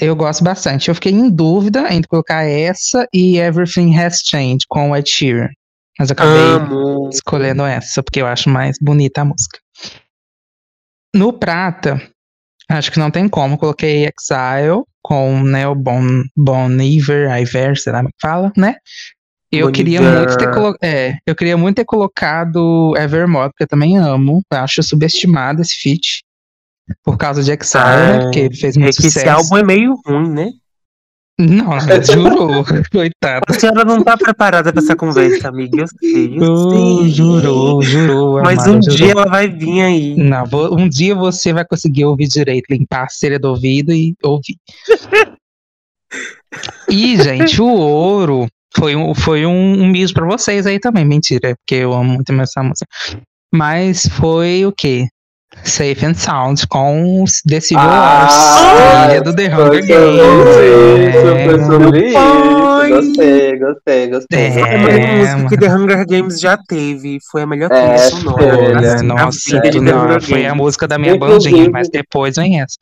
Eu gosto bastante. Eu fiquei em dúvida entre colocar essa e Everything Has Changed, com o Ed Sheeran. Mas eu acabei Amo. escolhendo essa, porque eu acho mais bonita a música. No prata, acho que não tem como. Coloquei Exile com né, o Bon, bon Iver, Iver, sei lá como é que fala, né? Eu queria muito ter colo é, eu queria muito ter colocado Evermore, porque eu também amo. Eu acho subestimado esse feat. Por causa de Exile, né? Ah, Porque ele fez É muito que esse sucesso. álbum é meio ruim, né? Não, (laughs) ela jurou, coitada. A senhora não tá preparada pra essa conversa, amiga. Eu sei, eu Oh, sei. jurou, jurou. Mas amada, um jurou. dia ela vai vir aí. Não, vou- um dia você vai conseguir ouvir direito, limpar a cera do ouvido e ouvir. (laughs) e, gente, o ouro foi um, foi um, um miso pra vocês aí também. Mentira, é porque eu amo muito essa música. Mas foi o quê? Safe and Sound com The Civil Wars, Ah, trilha do The Hunger Games. isso. Ai. Gostei, gostei, gostei. É, Foi a melhor música que The Hunger Games já teve. Foi a melhor trilha É, sonora. filha, assim, nossa, The não, foi a música da minha Inclusive- bandinha, mas depois vem essa.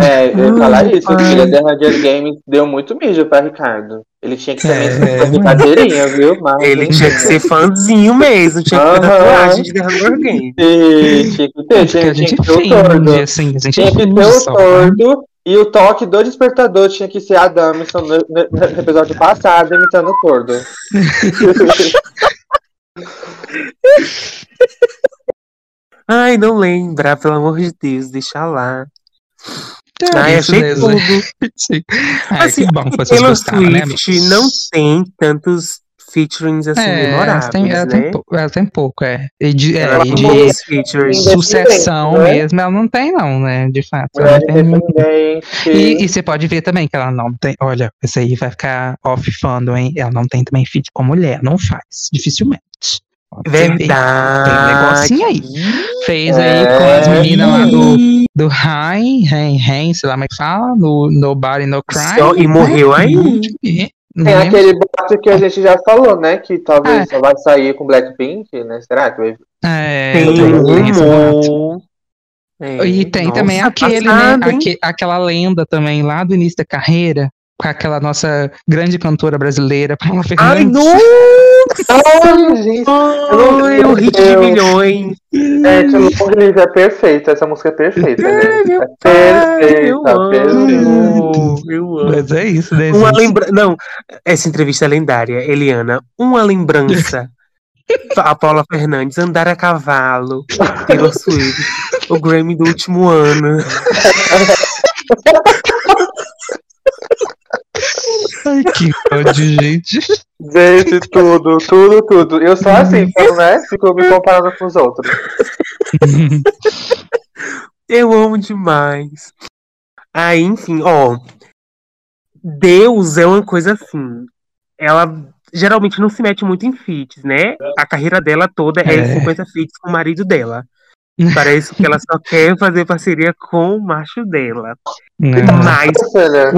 É, eu ia falar isso, Ai. o filho da Hunger Games deu muito mídia pra Ricardo. Ele tinha que ser É, é, fazer brincadeira, viu? Mas, Ele tinha que ser fãzinho mesmo, tinha que ter tatuagem de The Hunger Games. E tinha que ter, Porque tinha, tinha que ter o tordo. assim, a gente Tinha que ter o né? tordo e o toque do despertador tinha que ser a Damison no, no- no episódio passado imitando o tordo. (laughs) Ai, não lembra, pelo amor de Deus, deixa lá. É, (laughs) Ai, isso mesmo. Sim. Assim, que bom que vocês gostaram, né, Swift amigos? não tem tantos featurings assim É, ela memoráveis, tem, ela, né? tem, pou- ela tem pouco, é. E de, é, Ela tem de sucessão né? mesmo, ela não tem, não, né? De fato. Ela não tem muito. independente. E, e você pode ver também que ela não tem. Olha, isso aí vai ficar off fandom, hein? Ela não tem também feat com mulher, não faz, dificilmente. Verdade. Tem um negocinho aí. Fez É. aí com as meninas lá do, do Hein, Hein, Hein, sei lá como é que fala, no Nobody No Crime. Só- e morreu aí. Não Tem lembro aquele boato que a gente já falou, né? Que talvez só vai sair com Blackpink, né? Será que vai É, Tem tem. É, E tem nossa, também aquele, passado, né? aque- aquela lenda também lá do início da carreira, com aquela nossa grande cantora brasileira, Paula Ai, Fernandes. Ai, gente. Ai, o hit de milhões. É, que Londres é perfeita. Essa música é perfeita, né? É pai, eu perfeita, perfeita. amo. Eu amo. Mas é isso, né? Uma lembrança. Não, essa entrevista é lendária, Eliana. Uma lembrança. (laughs) A Paula Fernandes, andar a cavalo, Taylor Swift, o Grammy do último ano. (laughs) Ai, que ódio, gente. Gente, tudo, tudo, tudo. Eu sou assim, então, né? Fico me comparando com os outros. (laughs) Eu amo demais. Aí, enfim, ó. Deus é uma coisa assim. Ela geralmente não se mete muito em feats, né? A carreira dela toda é, É. 50 feats com o marido dela. (laughs) Parece que ela só quer fazer parceria com o macho dela. Não. Mas Olha,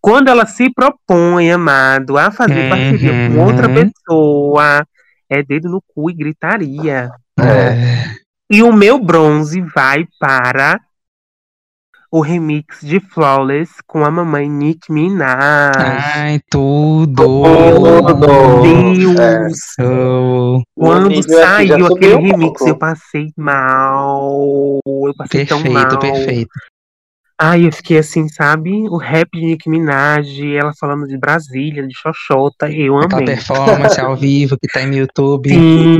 quando ela se propõe, amado, a fazer parceria com outra Uhum. pessoa, é dedo no cu e gritaria. É. E o meu bronze vai para o remix de Flawless com a mamãe Nick Minaj. Ai, tudo. Tudo. Deus! Oh, Quando saiu aquele um remix, pouco. eu passei mal. Eu passei tão mal. perfeito, perfeito. Ai, eu fiquei assim, sabe? O rap de Nick Minaj, ela falando de Brasília, de Xoxota, eu Aquela amei. performance ao (laughs) vivo que tá no YouTube. Sim,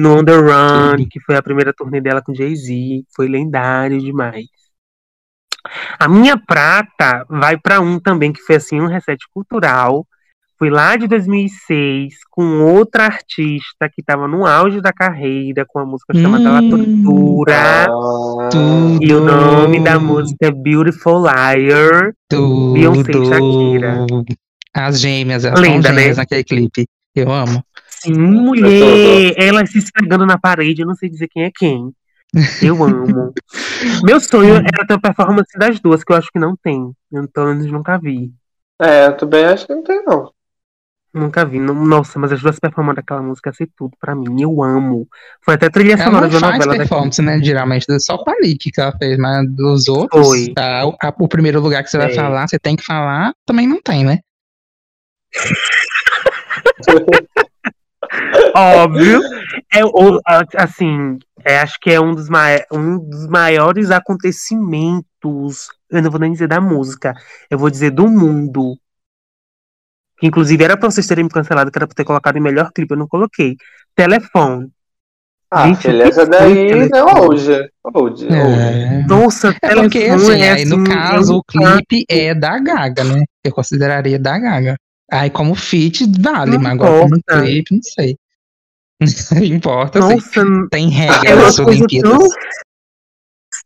no On The Run, que foi a primeira turnê dela com Jay-Z. Foi lendário demais. A minha prata vai pra um também, que foi assim, um reset cultural. Foi lá de 2006, com outra artista que tava no auge da carreira, com a música chamada La Hum. Tortura. ah, Tudo. E o nome da música é Beautiful Liar. Tudo. Beyoncé e Shakira. As gêmeas, elas Linda, são gêmeas né? naquele clipe. Eu amo. Sim, mulher! Ela se esfregando na parede, eu não sei dizer quem é quem. Eu amo. (laughs) Meu sonho era ter a performance das duas, que eu acho que não tem. Eu, pelo menos nunca vi. É, eu também acho que não tem, não. Nunca vi. Nossa, mas as duas performando aquela música ia ser tudo pra mim. Eu amo. Foi até trilha Ela sonora não de uma novela daqui. performance, né? Geralmente, só com a Nick que ela fez, mas dos outros, Foi. tá, o, a- o primeiro lugar que você vai É. falar, você tem que falar, também não tem, né? (laughs) Óbvio. É, assim, é, acho que é um dos, um dos maiores acontecimentos. Eu não vou nem dizer da música, eu vou dizer do mundo. Que inclusive era pra vocês terem me cancelado, que era pra ter colocado em melhor clipe, eu não coloquei. Telefone. Ah, Gente, filha, essa daí telefone? é hoje. Hoje, hoje. É. Nossa, É telefone porque, assim, é, aí no assim, caso, é um o clipe é da Gaga, né? Eu consideraria da Gaga. Aí, como feat, vale, Não mas agora como clipe, não sei. (laughs) Importa, sim. Nossa, Tem é regras Olimpíadas. tão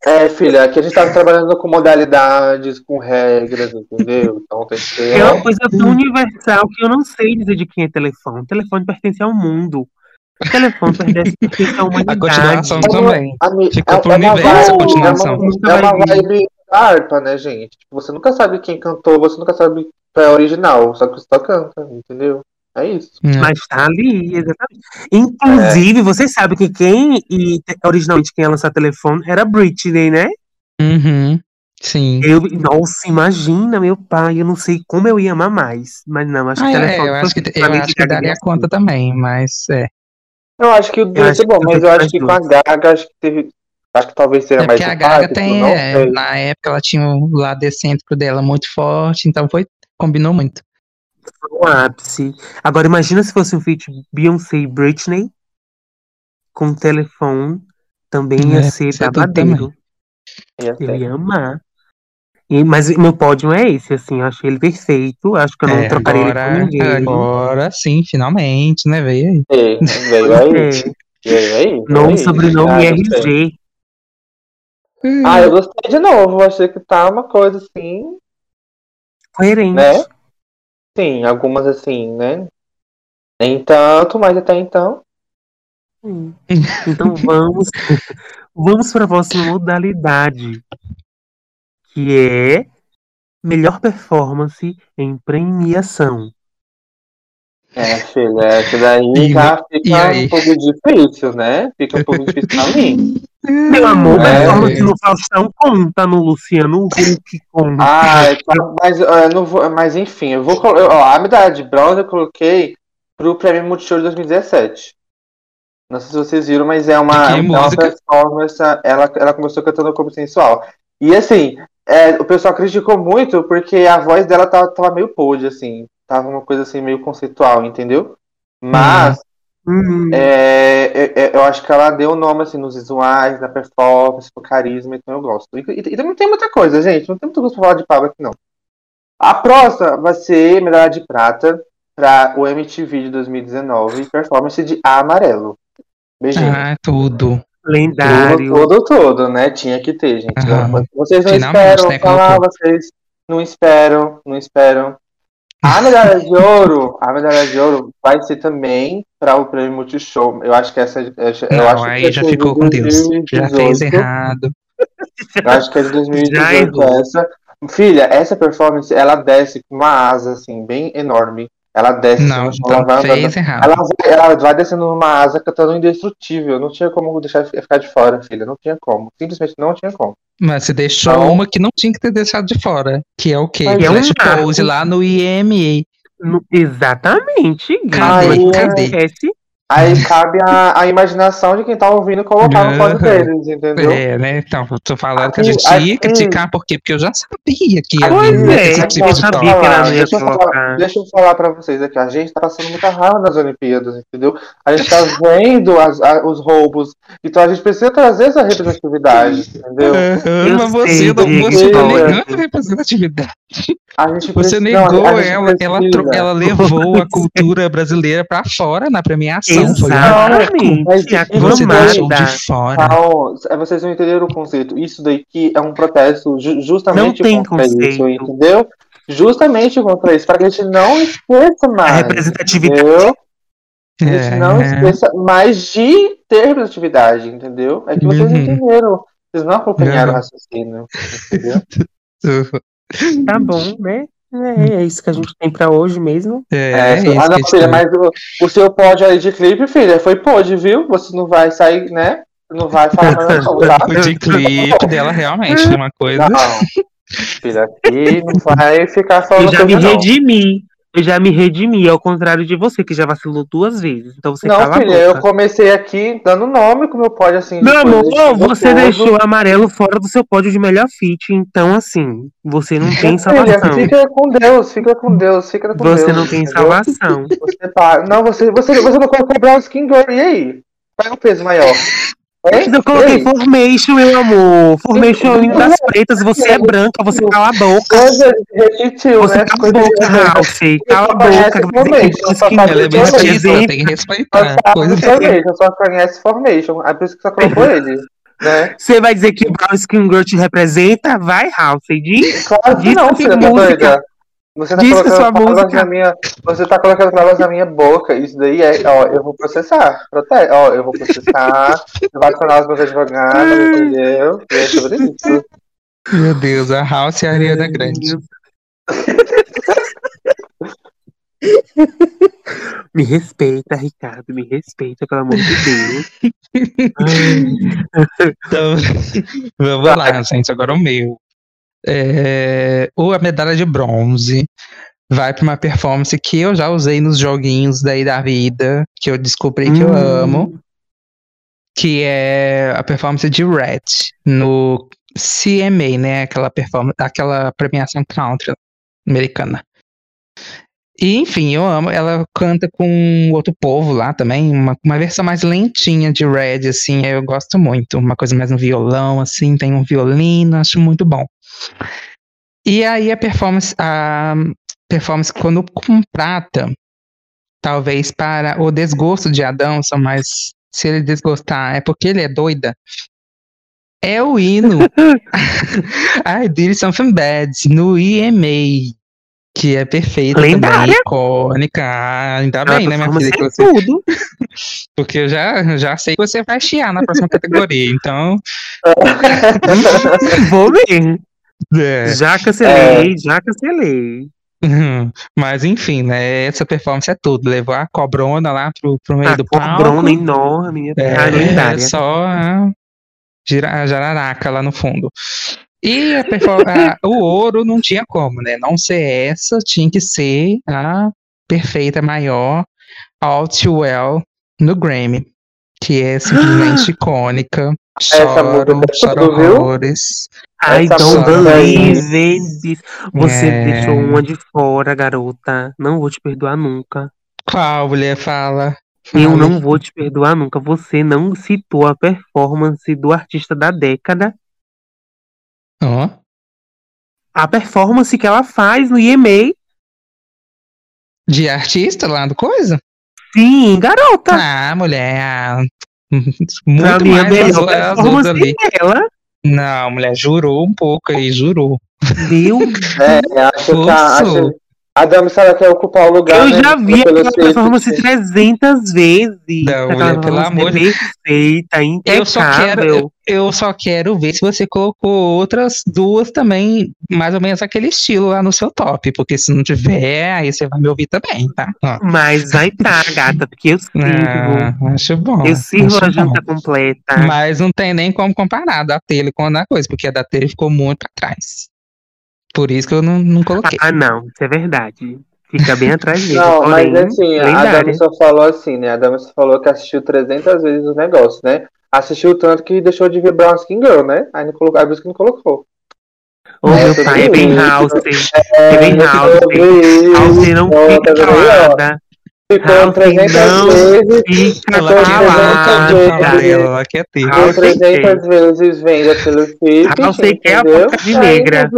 É, filha, aqui a gente tá trabalhando com modalidades, com regras, entendeu? Então tem que ter. É uma coisa tão universal que eu não sei dizer de quem é telefone. telefone pertence ao mundo. telefone pertence, pertence à (laughs) A humanidade. continuação É uma- também. Ami- Ficou pro é universo a continuação. É uma, é uma vibe da harpa, né, gente? Tipo, Você nunca sabe quem cantou, você nunca sabe qual é a original, só que você só canta, entendeu? É isso. Hum. Mas tá ali, exatamente. Inclusive, vocês sabem que quem, e te- originalmente quem ia lançar telefone era Britney, né? Uhum. Sim. Eu, nossa, imagina, meu pai, eu não sei como eu ia amar mais. Mas não, acho Ah, que é, telefone eu acho que, eu acho que daria Beyoncé. conta também, mas é. Eu acho que o dueto é bom, mas eu acho que com a Gaga, acho que teve. Acho que talvez seja É mais porque a Gaga tem, é, na época ela tinha o lado excêntrico dela muito forte, então foi, combinou muito. O ápice. Agora imagina se fosse um feat Beyoncé e Britney com telefone, também ia É, ser é babadeiro. Ia Eu ia amar. E, mas meu pódio é esse, assim, eu achei ele perfeito. Acho que eu não É, trocaria ele agora, por ninguém. agora sim, finalmente, né, veio aí. Ei, veio aí, (laughs) É, veio aí. veio nome, aí. sobrenome Ah, e. RG. Ah, eu gostei de novo, achei que tá uma coisa assim, Coerente. né? Sim, algumas assim, né? Nem tanto, mas até então. Hum. Então vamos, vamos para a próxima modalidade, que é melhor performance em premiação. É, filha, essa daí E- já fica um pouco difícil, né? Fica um pouco difícil pra mim. (laughs) Meu amor, É. performance no Faustão conta, no Luciano Huck conta. Ah, tá, mas eu não vou. Mas enfim, eu vou ó, A medalha de bronze eu coloquei pro Prêmio Multishow de 2017. Não sei se vocês viram, mas é uma, De é uma música? performance. Ela, ela começou cantando corpo sensual. E assim, é, o pessoal criticou muito porque a voz dela tava, tava meio podre, assim. Tava uma coisa assim meio conceitual, entendeu? Mas Hum, é, é, é, eu acho que ela deu o nome assim, nos visuais, na performance, no carisma, então eu gosto. E, e, e não tem muita coisa, gente. Não tem muita coisa pra falar de Pablo aqui, não. A próxima vai ser medalha de prata. para o MTV de 2019, performance de Amarelo. Beijinho. Ah, tudo. Lendário. Tudo, tudo, tudo, né? Tinha que ter, gente. Ah, vocês não finalmente, esperam né, falar, vocês não esperam, não esperam. A medalha de ouro, a medalha de ouro vai ser também para o prêmio Multishow. Eu acho que essa, eu acho Não, que aí vai já ser ficou com Deus. Já fez 2018. errado. Eu acho que é de 2018 Já errou. essa. Filha, essa performance, ela desce com uma asa, assim, bem enorme. Ela desce, Não, no chão, ela então vai fez errado. Ela vai, ela vai descendo numa asa cantando indestrutível. Não tinha como deixar ficar de fora, filha. Não tinha como. Simplesmente não tinha como. Mas você deixou Não. uma que não tinha que ter deixado de fora. Que é o quê? Mas é um. Pose lá no IMA. No- exatamente. Cadê? Cadê? Aí cabe a, a imaginação de quem tá ouvindo colocar no fone deles, entendeu? É, né? Então, eu tô falando que a Aqui- gente ia aqui- criticar, por quê? Porque eu já sabia que ia Pois é, eu tipo de sabia que ia deixa, eu falar, deixa eu falar pra vocês aqui. A gente tá passando muita raiva nas Olimpíadas, entendeu? A gente tá (laughs) vendo as- a- os roubos. Então a gente precisa trazer essa representatividade, entendeu? Eu mas você, não, você tá eu- negando a representatividade. A gente Você precisa- negou não, a gente ela, ela, ela levou a cultura brasileira pra fora na premiação. Foi Exatamente. Mas A Você deixou camada. de fora. Não, é, vocês não entenderam o conceito. Isso daqui é um protesto ju- justamente Não tem contra isso, conceito. entendeu? Justamente contra isso, para que a gente não esqueça A mais. representatividade. Entendeu? A gente não É. esqueça mais de ter representatividade, entendeu? É que vocês Uhum. entenderam. Vocês não acompanharam o raciocínio, (laughs) entendeu? Tá bom, né? É, é isso que a gente tem pra hoje mesmo. É, É, é isso ah, não, filha, mas o, o seu pódio aí de clipe, filha, foi pódio, viu? Você não vai sair, né? Não vai (laughs) falar nada, não, tá? O de clipe dela realmente é uma coisa. Não. Filha, aqui não vai ficar Eu falando já me redimi. Eu já me redimi, ao contrário de você, que já vacilou duas vezes. Então você Não, filha, eu comecei aqui dando nome com o meu pódio assim. Meu amor, você deixou amarelo fora do seu pódio de melhor fit. Então, assim, você não tem (laughs) Filha, salvação. fica com Deus, fica com Deus, fica com Deus. Você não tem entendeu? salvação. Você tá... Não, você, você, você não colocou Brown Skin Girl, e aí? É o peso maior? Hein? Eu coloquei E aí? Formation, meu amor. Formation é o hino das pretas. Você é branca, você cala a boca. Repetiu, Você né? cala a boca, Ralph. Cala a boca. Ela é mestiça, ela tem que respeitar. Formation, só conhece Formation. É por isso que só colocou (laughs) ele. Né? Você vai dizer que o Brown Skin Girl te representa? Vai, Ralph. Diz. Claro que Diz não, que filha, música. Você tá Diz que colocando sua palavras música- na minha. Você tá colocando palavras na minha boca. Isso daí é, ó, eu vou processar. Prote... Ó, eu vou processar. (laughs) vou acionar os meus advogados, entendeu? E é sobre isso. Meu Deus, a House e a Ariana Grande. (laughs) Me respeita, Ricardo. Me respeita, pelo amor de Deus. (laughs) Então, vamos lá, gente. Agora o meu. É, ou a medalha de bronze vai para uma performance que eu já usei nos joguinhos daí da vida, que eu descobri que eu Hum. amo, que é a performance de Red no CMA, né? Aquela performance, aquela premiação country americana. E, enfim, eu amo. Ela canta com outro povo lá também, uma, uma versão mais lentinha de Red, assim, eu gosto muito. Uma coisa mais no violão, assim, tem um violino, acho muito bom. E aí a performance, a performance quando com prata, talvez para o desgosto de Adão, só mais se ele desgostar, é porque ele é doida. É o hino (laughs) I Did Something Bad no EMA, que é perfeita também, Lendária. icônica. Ah, ainda bem, né, minha filha, que você tudo. (laughs) porque eu já, já sei que você vai chiar na próxima categoria. Então, (laughs) Vou ver. É. Já cancelei, já cancelei. (laughs) Mas enfim, né? Essa performance é tudo. Levou a cobrona lá pro, pro meio A do palco. cobrona enorme. É, a lendária. só a, gira- a jararaca lá no fundo. E a a- o ouro não tinha como, né? Não ser essa, tinha que ser a perfeita maior All Too Well no Grammy. Que é simplesmente (gasps) icônica. Essa Choro, música é choro tudo, viu? horrores. I Essa don't aí- believe this. Você É. deixou uma de fora, garota. Não vou te perdoar nunca. Qual mulher fala? Eu não vou te perdoar nunca. Você não citou a performance do artista da década. Ó. A performance que ela faz no EMA. De artista lá do coisa? Sim, garota. Ah, mulher. ah, Muito mim, a mais performance ali. dela. Não, mulher, jurou um pouco aí, jurou. Deu. É, acho que a, Forçou. acho, a Dami ela quer ocupar o lugar. Eu né, já vi aquela performance 300 vezes. Não, mulher, pelo amor de- Perfeita, Eu só quero, impecável. eu, eu só quero ver se você colocou outras duas também, mais ou menos aquele estilo lá no seu top, porque se não tiver, aí você vai me ouvir também, tá? Ó. Mas vai tá, (laughs) gata, porque eu sirvo. Ah, acho bom. eu sirvo a bom. janta completa. Mas não tem nem como comparar da Taylor com a coisa, porque a da Taylor ficou muito pra trás. Por isso que eu não, não coloquei. Ah, não, isso é verdade. Fica bem atrás dele. Não, porém, mas assim, a lendária. Dami só falou assim, né? A Dami só falou que assistiu 300 vezes o negócio, né? Assistiu tanto que deixou de ver Brown Skin Girl, né? Aí não colocou, aí por isso que não colocou. Ô, meu pai é bem house. É bem eu house. House não fica tá calada. Ficou House 300 não vezes, Fica Ela quer calada. ela quer ter. Ah, eu sei 300 vezes vendo aquele clipe, Ah, eu sei que é a boca de negra.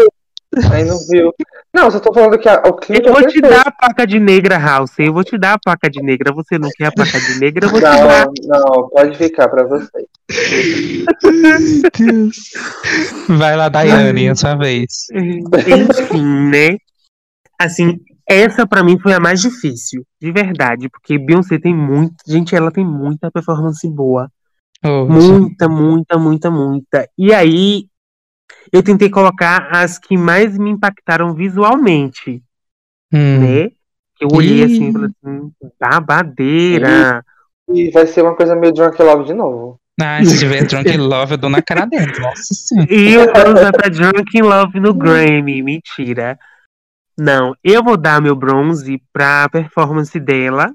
Não. Aí não viu. Não, só tô falando que a- o clipe Eu vou é te dar a placa de negra, House. Eu vou te dar a placa de negra. Você não quer a placa de negra? Eu vou te dar. Não, não, pode ficar pra você. (laughs) Vai lá, Daiane, é sua vez. (laughs) Enfim, né? Assim, essa pra mim foi a mais difícil, de verdade, porque Beyoncé tem muito, gente, ela tem muita performance boa, Ô, muita, muita, muita, muita. E aí eu tentei colocar as que mais me impactaram visualmente, hum, né? Eu olhei Ih. assim, e falei assim, babadeira. E vai ser uma coisa meio Drunk Love de novo. Ah, se tiver Drunk Love, eu dou na cara dela. Nossa senhora. E (laughs) eu vou usar pra Drunk in Love no Grammy. Mentira. Não, eu vou dar meu bronze pra performance dela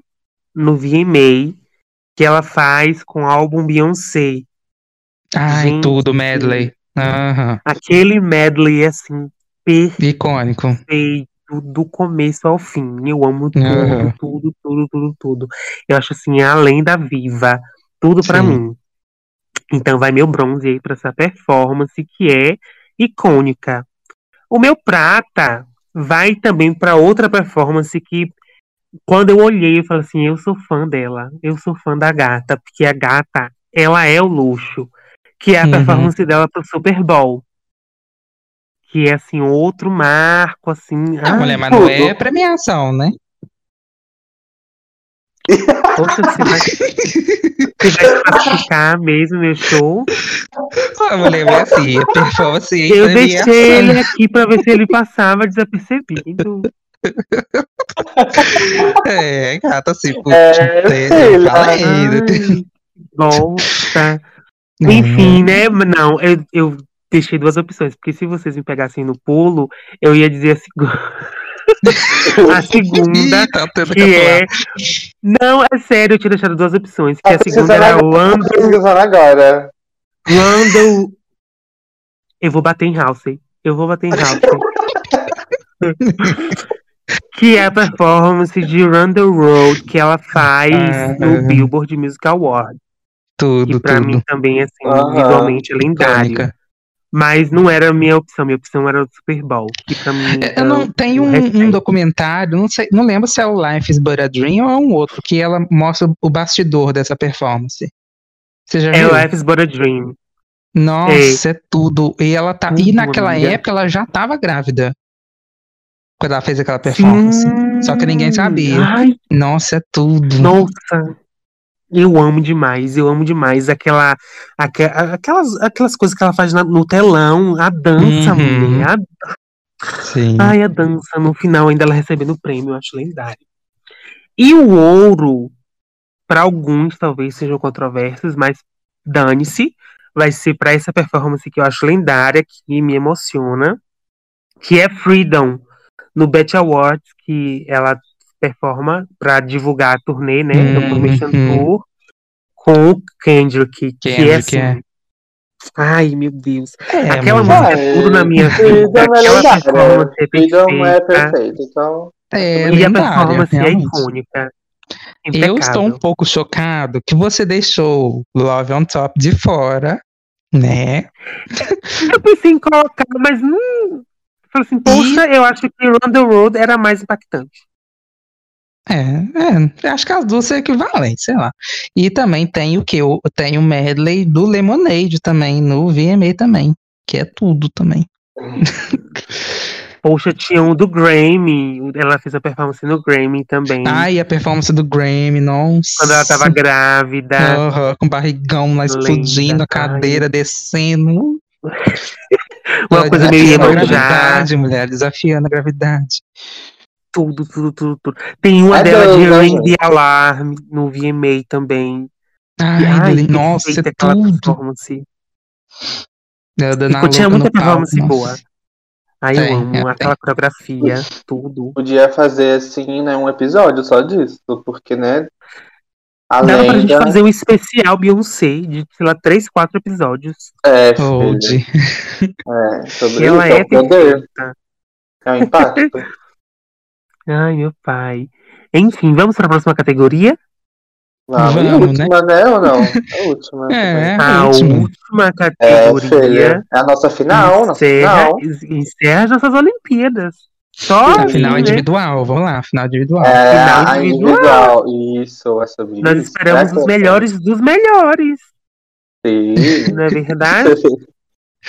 no VMA, que ela faz com o álbum Beyoncé. Ai, Gente. tudo, medley. Aham. Aquele medley, assim, Icônico. perfeito, do começo ao fim. Eu amo tudo, Aham. tudo, tudo, tudo, tudo. Eu acho, assim, além da viva. Tudo pra Sim. mim. Então vai meu bronze aí pra essa performance que é icônica. O meu prata vai também pra outra performance que quando eu olhei eu falei assim, eu sou fã dela, eu sou fã da gata, porque a gata, ela é o luxo, que é a Uhum. performance dela pro Super Bowl. Que é assim outro marco assim, Ah, ai, mulher, mas não é premiação, né? poxa, você vai, você vai classificar mesmo meu show? A mulher vai assim, a performance aí, Eu premiação. deixei ele aqui pra ver se ele passava desapercebido. (laughs) É, gata, assim, putz, É, sei fala aí. Ai, Nossa. Enfim, né? Não, eu, eu deixei duas opções, porque se vocês me pegassem no pulo, eu ia dizer a, segu- (laughs) a segunda, tá que é. Não, é sério, eu tinha deixado duas opções, que Tá a segunda precisando era tá precisando agora. Lando. Eu vou bater em House. Eu vou bater em House. que é a performance de the Road que ela faz Ah, no ah. Billboard Music Award. Tudo, Que pra tudo. mim também, assim, Aham. visualmente é lendário. Icônica. Mas não era a minha opção, minha opção era o Super Bowl. Que pra mim. É, Eu não tem um, um documentário, não sei, não lembro se é o Life is But a Dream ou é um outro, que ela mostra o bastidor dessa performance. Você já É viu? Life is But a Dream. Nossa, é tudo. E ela tá. E naquela amiga. época ela já tava grávida. Quando ela fez aquela performance. Só que ninguém sabia. Ai, Nossa, é tudo. Nossa, eu amo demais, eu amo demais aquela, aque- aquelas, aquelas coisas que ela faz na- no telão, a dança, Uhum. mulher. a- Sim. ai, a dança no final, ainda ela recebendo o prêmio, eu acho lendário. E o ouro, para alguns talvez sejam controversos, mas dane-se, vai ser para essa performance que eu acho lendária, que me emociona, que é Freedom, no Bet Awards, que ela performa para divulgar a turnê, né, do Uhum. Permission Tour, com o Kendrick, que é Kendrick, assim... é. Ai, meu Deus. É, Aquela mulher. música é tudo na minha vida. É Aquela lendária. performance é é perfeita. perfeito. Então, É, E a performance é realmente. icônica. Eu estou um Impecável. pouco chocado que você deixou Love on Top de fora, né? Eu pensei em colocar, mas não. Falei assim, poxa, eu acho que Run the Road era mais impactante. É, é, acho que as duas são equivalentes, sei lá. E também tem o que? Tem o medley do Lemonade também, no VMA também, que é tudo também. Poxa, tinha um do Grammy. Ela fez a performance no Grammy também. Ah, e a performance do Grammy, nossa. Quando ela tava grávida. Aham, com o barrigão lá explodindo, Linda, a cadeira descendo. Uma Ela coisa meio a gravidade, mulher, desafiando a gravidade. Tudo, tudo, tudo, tudo. Tem uma É dela de doido, né, Ring the Alarm no VMA também. Ai, Ai, dele- nossa, é aquela tudo. performance. Ela dando a Ficou, tinha muita palco, performance nossa. boa. Ai, eu Tem, amo é, aquela coreografia, tudo. Podia fazer assim, né, um episódio só disso, porque, né? Dava pra Além gente fazer um especial Beyoncé de, sei lá, três, quatro episódios. É, Old. é, sobre Ela isso, é é o poder, perfeita. é o impacto. (laughs) Ai, meu pai. Enfim, vamos para a próxima categoria? Vamos, e a Vamos, última, né? ou não? A (laughs) última. É, também. a a última. última É, categoria. É a nossa final, nossa encerra, final. encerra as nossas Olimpíadas. Só A assim, final né? individual, vamos lá, final individual. É, Final a individual. individual. Isso, é sobre Nós isso. esperamos né, os melhores dos melhores, Sim. não é verdade? (laughs)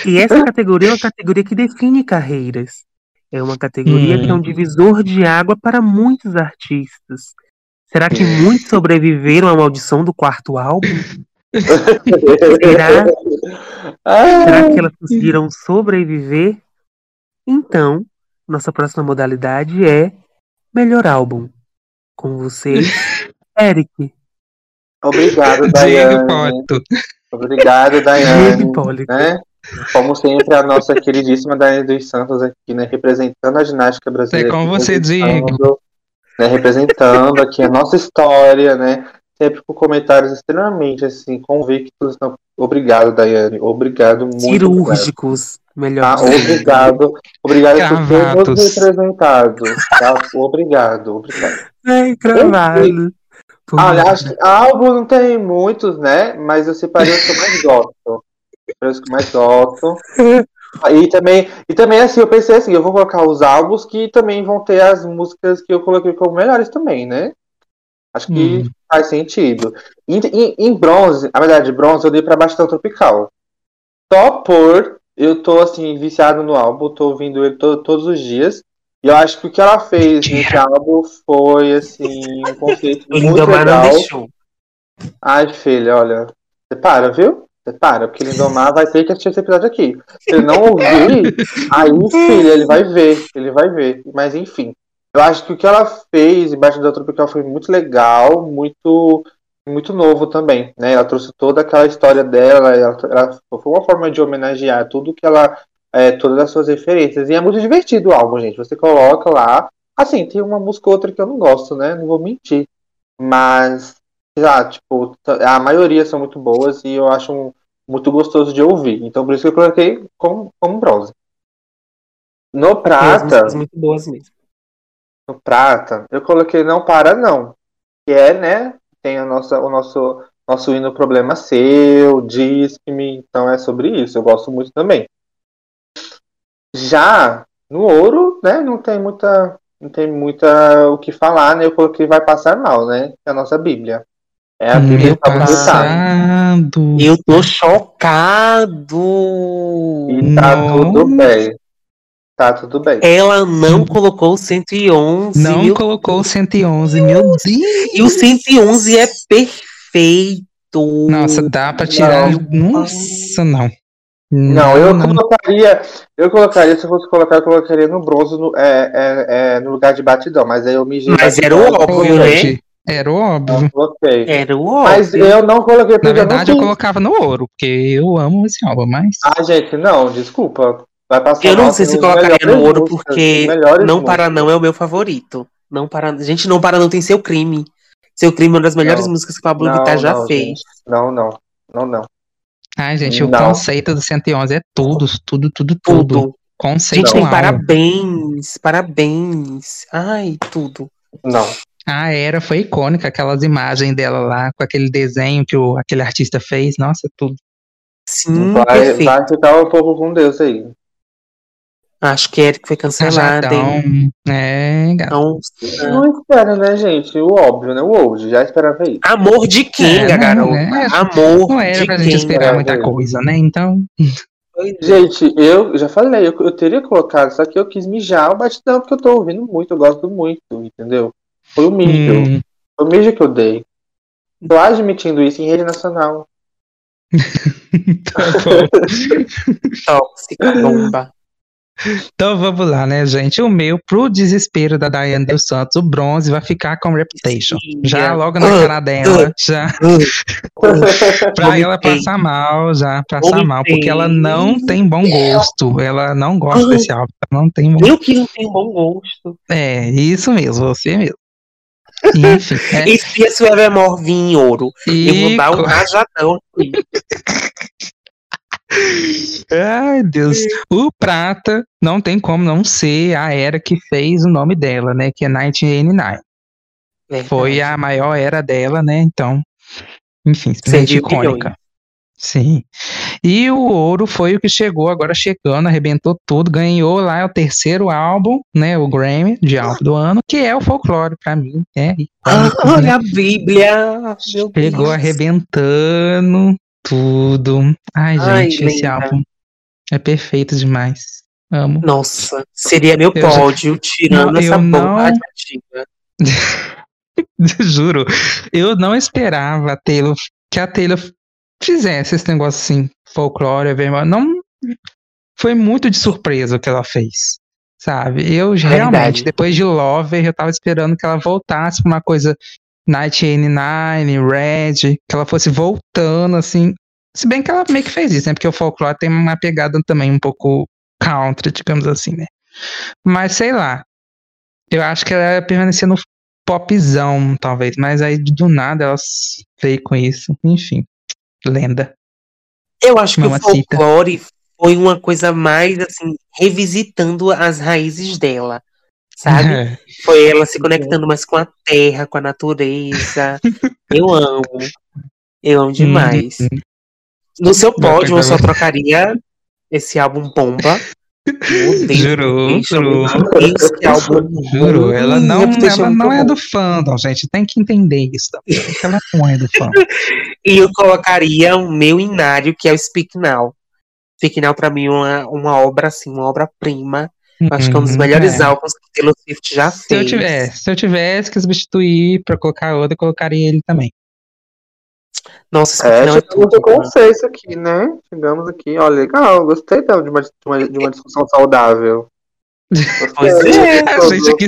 E essa categoria é uma categoria que define carreiras. É uma categoria Hum. que é um divisor de água para muitos artistas. Será que muitos (laughs) sobreviveram à maldição do quarto álbum? Será? Será que elas conseguiram sobreviver? Então, nossa próxima modalidade é Melhor Álbum. Com vocês, (laughs) Eric. Obrigado, Diego Daiane. Obrigado, Daiane. Diego Hipólito. Né? Como sempre, a nossa queridíssima Daiane dos Santos aqui, né? Representando a ginástica brasileira. É com você, representando, Né, representando aqui a nossa história, né? Sempre com comentários extremamente, assim, convictos. Então, obrigado, Daiane. Obrigado, muito obrigado. Cirúrgicos. Melhor. Tá? Obrigado. Obrigado por ter nos representado. Tá? Obrigado, obrigado. Ai, cravado. Ah, Olha, acho que álbum não tem muitos, né? Mas eu separei os que eu mais gosto. Eu mais gosto. (laughs) E também, e também, assim, eu pensei assim, eu vou colocar os álbuns que também vão ter as músicas que eu coloquei como melhores também, né? Acho que Hum. faz sentido. Em, bronze, na verdade, bronze eu dei pra Bastão Tropical. Só por eu tô, assim, viciado no álbum, tô ouvindo ele to- todos os dias. E eu acho que o que ela fez nesse álbum foi, assim, um conceito (laughs) muito legal. Ai, filha, olha. Você para, viu? Para, porque Lindomar vai ter que assistir esse episódio aqui. Se ele não ouvir, aí, filha, ele vai ver. Ele vai ver. Mas enfim. Eu acho que o que ela fez embaixo da Tropical foi muito legal, muito muito novo também, né? Ela trouxe toda aquela história dela, ela, ela- foi uma forma de homenagear tudo que ela, é, todas as suas referências. E é muito divertido o álbum, gente. Você coloca lá, assim, tem uma música ou outra que eu não gosto, né? Não vou mentir. Mas ah, tipo, a maioria são muito boas e eu acho um- muito gostoso de ouvir. Então por isso que eu coloquei como, como bronze. No prata, músicas muito boas mesmo. no prata, eu coloquei não para não. Que é, né? Tem a nossa, o nosso nosso hino problema seu, diz-me, então é sobre isso. Eu gosto muito também. Já no ouro, né? Não tem muita não tem muita o que falar, né? Eu coloquei vai passar mal, né? É a nossa Bíblia. É a Meu passado. Eu tô chocado. E tá Não. tudo bem. Tá tudo bem. Ela não colocou o 111. Não meu- colocou o 111, meu Deus. E o 111 é perfeito. Nossa, dá pra tirar. Não. Nossa, não. Não, eu colocaria, eu colocaria, se eu fosse colocar, eu colocaria no bronze no, é, é, é, no lugar de batidão, mas aí eu me Mas era o óbvio, né? Era o óbvio. Não coloquei. Era o Mas óbvio. eu não coloquei Na porque eu não verdade, eu quis. colocava no ouro, porque eu amo esse álbum, mas. Ah, gente, não, desculpa. Vai passar Eu não sei se colocaria no ouro, músicas, porque Não Para Não é o meu favorito. Não para... Gente, Não Para Não tem seu crime. Seu crime é uma das melhores Não. músicas que o Pablo Não, Vittar já não, fez. gente. Não, não, não, não. Ai, gente, o conceito do 111 é tudo, tudo, tudo, tudo. Tudo. Gente, Conceitual. tem parabéns. Parabéns. Ai, tudo. Não. A era foi icônica, aquelas imagens dela lá, com aquele desenho que o, aquele artista fez. Nossa, tudo. Sim, Vai, perfeito. vai ficar um pouco com Deus aí. Acho que Eric foi cancelado, hein? tão... É, gato. Nossa. Não espera, né, gente? O óbvio, né? O old, já esperava isso. Amor de Kinga, É, não, garota. né? Amor Não era de pra gente esperar muita velho. coisa, né? Então, Gente, eu já falei, eu, eu teria colocado, só que eu quis mijar o batidão, porque eu tô ouvindo muito, eu gosto muito, entendeu? Foi o mijo. hum, Foi o mijo que eu dei. Tô admitindo isso em rede nacional. tá. Tóxica bomba. Então vamos lá, né, gente? O meu, pro desespero da Daiane dos Santos, o bronze vai ficar com Reputation. Já logo na cara dela, (laughs) já (laughs) pra ela passar mal, já passar mal, porque ela não tem bom gosto. Ela não gosta desse álbum, ela não tem bom Eu que não tenho bom gosto. É, isso mesmo, você mesmo. Enfim, é, E se a sua Evermore vir em ouro? Eu vou dar um rajadão aqui. Ai, Deus. O Prata não tem como não ser a era que fez o nome dela, né? Que é 1989. Foi a maior era dela, né? Então, enfim, simplesmente icônica. Sim. E o ouro foi o que chegou, agora chegando, arrebentou tudo, ganhou lá o terceiro álbum, né? O Grammy de álbum do ano, que é o folclore pra mim. É Ah, icônico, né? olha a Bíblia. Meu Chegou Deus. arrebentando tudo. Ai, Ai, gente, esse álbum é perfeito demais. Amo. Nossa, seria meu Eu já- pódio, tirando Não, essa bomba radioativa. (laughs) Juro, eu não esperava Taylor, que a Taylor fizesse esse negócio assim, folclore, não foi muito de surpresa o que ela fez, sabe? Eu realmente, depois de Lover, eu tava esperando que ela voltasse pra uma coisa 1989, Red, que ela fosse voltando assim, se bem que ela meio que fez isso, né? Porque o folclore tem uma pegada também um pouco country, digamos assim, né? Mas sei lá. Eu acho que ela ia permanecer no popzão, talvez, mas aí do nada ela veio com isso. Enfim, lenda. Eu acho que o folclore foi uma coisa mais assim, revisitando as raízes dela. Sabe? É. (laughs) Foi ela se conectando mais com a terra, com a natureza. (laughs) Eu amo. Eu amo demais. Uhum. No seu pódio, eu só trocaria esse álbum bomba. Jurou, jurou. meu Deus, que álbum Juro, ruim, ela não, ela não é do fandom, gente. Tem que entender isso também. (laughs) Ela não é do fandom. E eu colocaria o meu inário, que é o Speak Now. Speak Now, pra mim, é uma, uma obra, assim, uma obra-prima. Acho que é um dos Uhum, melhores é. álbuns que Taylor Swift já Se eu, fez. tivesse, se eu tivesse que substituir pra colocar outro, eu colocaria ele também. Nossa, Speak É, Now é chegamos tudo. no consenso aqui, né? Chegamos aqui, ó, legal, gostei então, de uma, de uma, de uma discussão saudável. (laughs) Pois é. A gente aqui,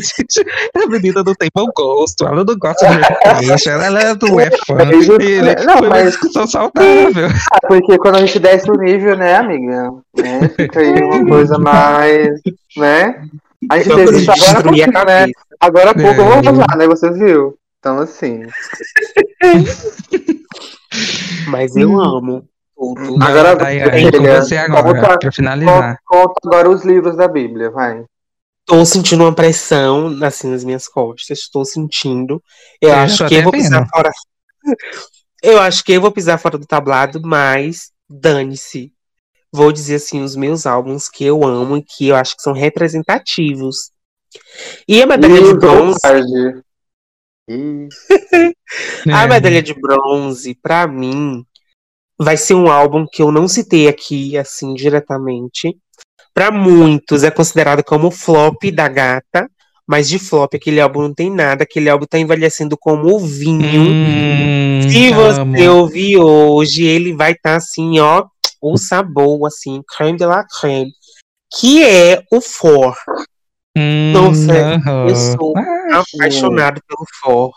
a menina não tem bom gosto, ela não gosta de Reputation, ela não é (laughs) fã. Mas, Ele, não, foi mas- discussão saudável. Ah, porque quando a gente desce o nível, né, amiga? Né, fica aí uma (laughs) coisa mais, né? A gente Vamos isso agora há destruir a pouquinho, né? Agora há pouco eu É. vou usar, né? Você viu? Então, assim. (laughs) Mas eu amo tudo. Vai, Agora, com Bíblia, você agora, pra- pra finalizar. Conta, conta agora os livros da Bíblia, vai. Tô sentindo uma pressão assim nas minhas costas. Estou sentindo. Eu Eu acho que eu vou pisar vendo. fora. Eu acho que eu vou pisar fora do tablado, mas dane-se. Vou dizer assim os meus álbuns que eu amo e que eu acho que são representativos. E a medalha de bronze, Ih, (laughs) a medalha de bronze, pra mim, vai ser um álbum que eu não citei aqui assim diretamente. Pra muitos é considerado como o flop da gata, mas de flop aquele álbum não tem nada, aquele álbum tá envelhecendo como o vinho. Hum, Se você amo. ouvir hoje, ele vai estar assim, ó, o sabor, assim, creme de la creme, que é o For. Hum, Nossa, eu sou Ah, Apaixonado pelo For.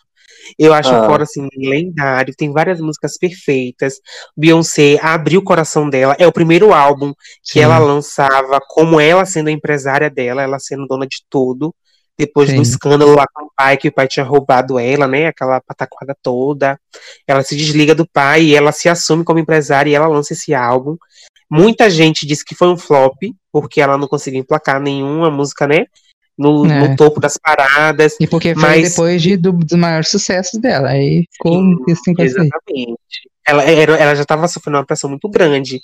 Eu acho Ah. o For, assim, lendário. Tem várias músicas perfeitas. Beyoncé abriu o coração dela. É o primeiro álbum que sim. ela lançava como ela sendo a empresária dela, ela sendo dona de tudo. Depois Sim. do escândalo lá com o pai, que o pai tinha roubado ela, né? Aquela pataquada toda. Ela se desliga do pai e ela se assume como empresária e ela lança esse álbum. Muita gente disse que foi um flop, porque ela não conseguiu emplacar nenhuma música, né? No, É. no topo das paradas. E porque foi Mas- depois de, do, dos maiores sucessos dela. Aí ficou Sim, assim. Exatamente. Ela, era, ela já estava sofrendo uma pressão muito grande.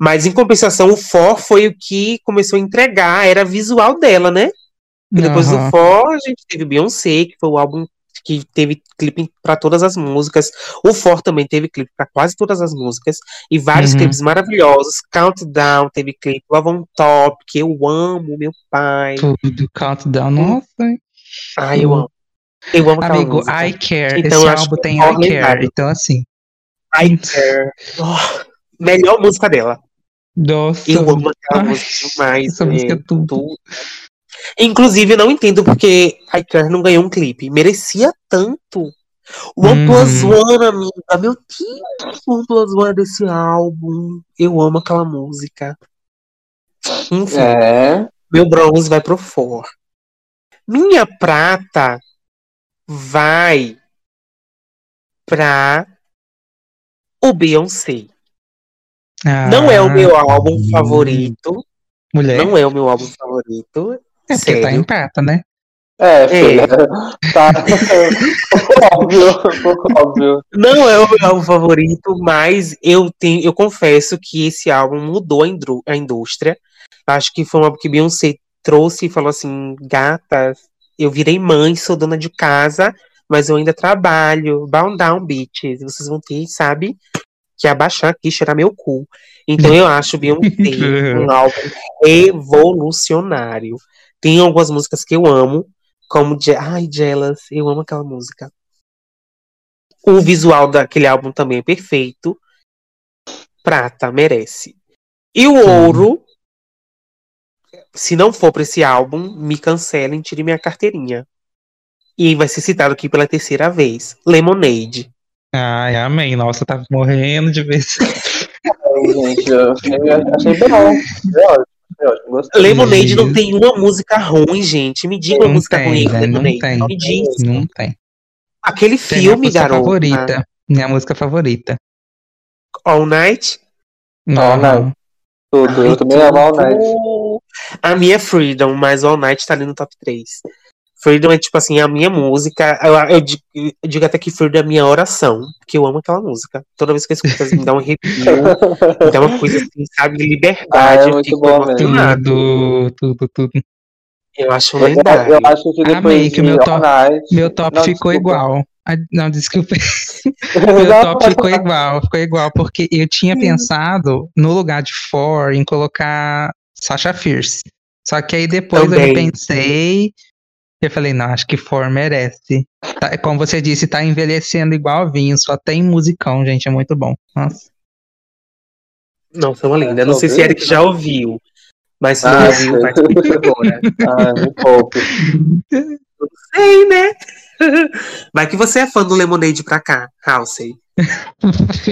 Mas, em compensação, o For foi o que começou a entregar, era visual dela, né? E depois Aham. do For, a gente teve Beyoncé, que foi o álbum que teve clipe para todas as músicas. O For também teve clipe para quase todas as músicas. E vários Uhum. clipes maravilhosos. Countdown teve clipe. Love on Top, que eu amo, meu pai. Tudo, Countdown, nossa. Ai, eu amo. Eu amo Amigo, música. I Care. Então, Esse álbum tem é I Care. Então, assim, I Care. Oh, melhor música dela. nossa. Eu amo aquela Ai, música demais. Essa música é, é tudo. tudo. Inclusive, eu não entendo porque I Care não ganhou um clipe. Merecia tanto. One Uhum. Plus One, amiga. Meu Deus, One Plus One desse álbum. Eu amo aquela música. Enfim, É. meu bronze vai pro For. Minha prata vai pra o Beyoncé. Não é o meu Ah, álbum favorito. Mulher. Não é o meu álbum favorito. É porque tá em sério. prata, né? É, filha. (laughs) Tá. pouco óbvio, pouco óbvio. Não é o meu álbum favorito, mas eu tenho, eu confesso que esse álbum mudou a, indru- a indústria. Acho que foi um álbum que Beyoncé trouxe e falou assim: gata, eu virei mãe, sou dona de casa, mas eu ainda trabalho. Bound down, bitches. Vocês vão ter, sabe, que abaixar aqui, cheirar meu cu. Então eu acho Beyoncé (laughs) um álbum revolucionário. Tem algumas músicas que eu amo, como Je Ai, Jealous, eu amo aquela música. O visual daquele álbum também é perfeito. Prata, merece. E o ouro, se não for pra esse álbum, me cancelem, tire minha carteirinha. E vai ser citado aqui pela terceira vez. Lemonade. Ai, amém. Nossa, tá morrendo de vez. (laughs) Ai, gente, eu achei, eu achei (laughs) Gostei. Lemonade não tem uma música ruim, gente. Me diga uma Não música tem, ruim né? Não Lemonade. tem. Me diz. Não tem. Aquele Tem minha filme, música garota. favorita. Minha música favorita. All Night. All Night. Tudo. Eu também amo All Night. A minha é Freedom, mas All Night tá ali no top 3. Freedom é tipo assim, a minha música. Eu, eu digo, eu digo até que Freedom é a minha oração, porque eu amo aquela música. Toda vez que eu escuto, me dá um arrepio, me dá uma coisa assim, sabe, de liberdade. Ah, é eu fico emocionado. Tudo, tudo, tudo. Eu acho Eu, lendário. eu acho que depois Amei que de meu top- Night... Meu top Não, ficou desculpa. igual. Ah, Não, desculpa. (laughs) Meu top ficou igual, ficou igual, porque eu tinha pensado, no lugar de For, em colocar Sasha Fierce. Só que aí depois eu Também. pensei, eu falei, não, acho que For merece. Tá- como você disse, tá envelhecendo igual vinho, só tem musicão, gente, é muito bom. Nossa. Não, foi uma linda. (laughs) Eu não sei se? Eric já ouviu. Mas se não Ah, ouviu, vai descobrir agora. Ah, me poupe. Sei, né? (laughs) Vai que você é fã do Lemonade pra cá, Halsey.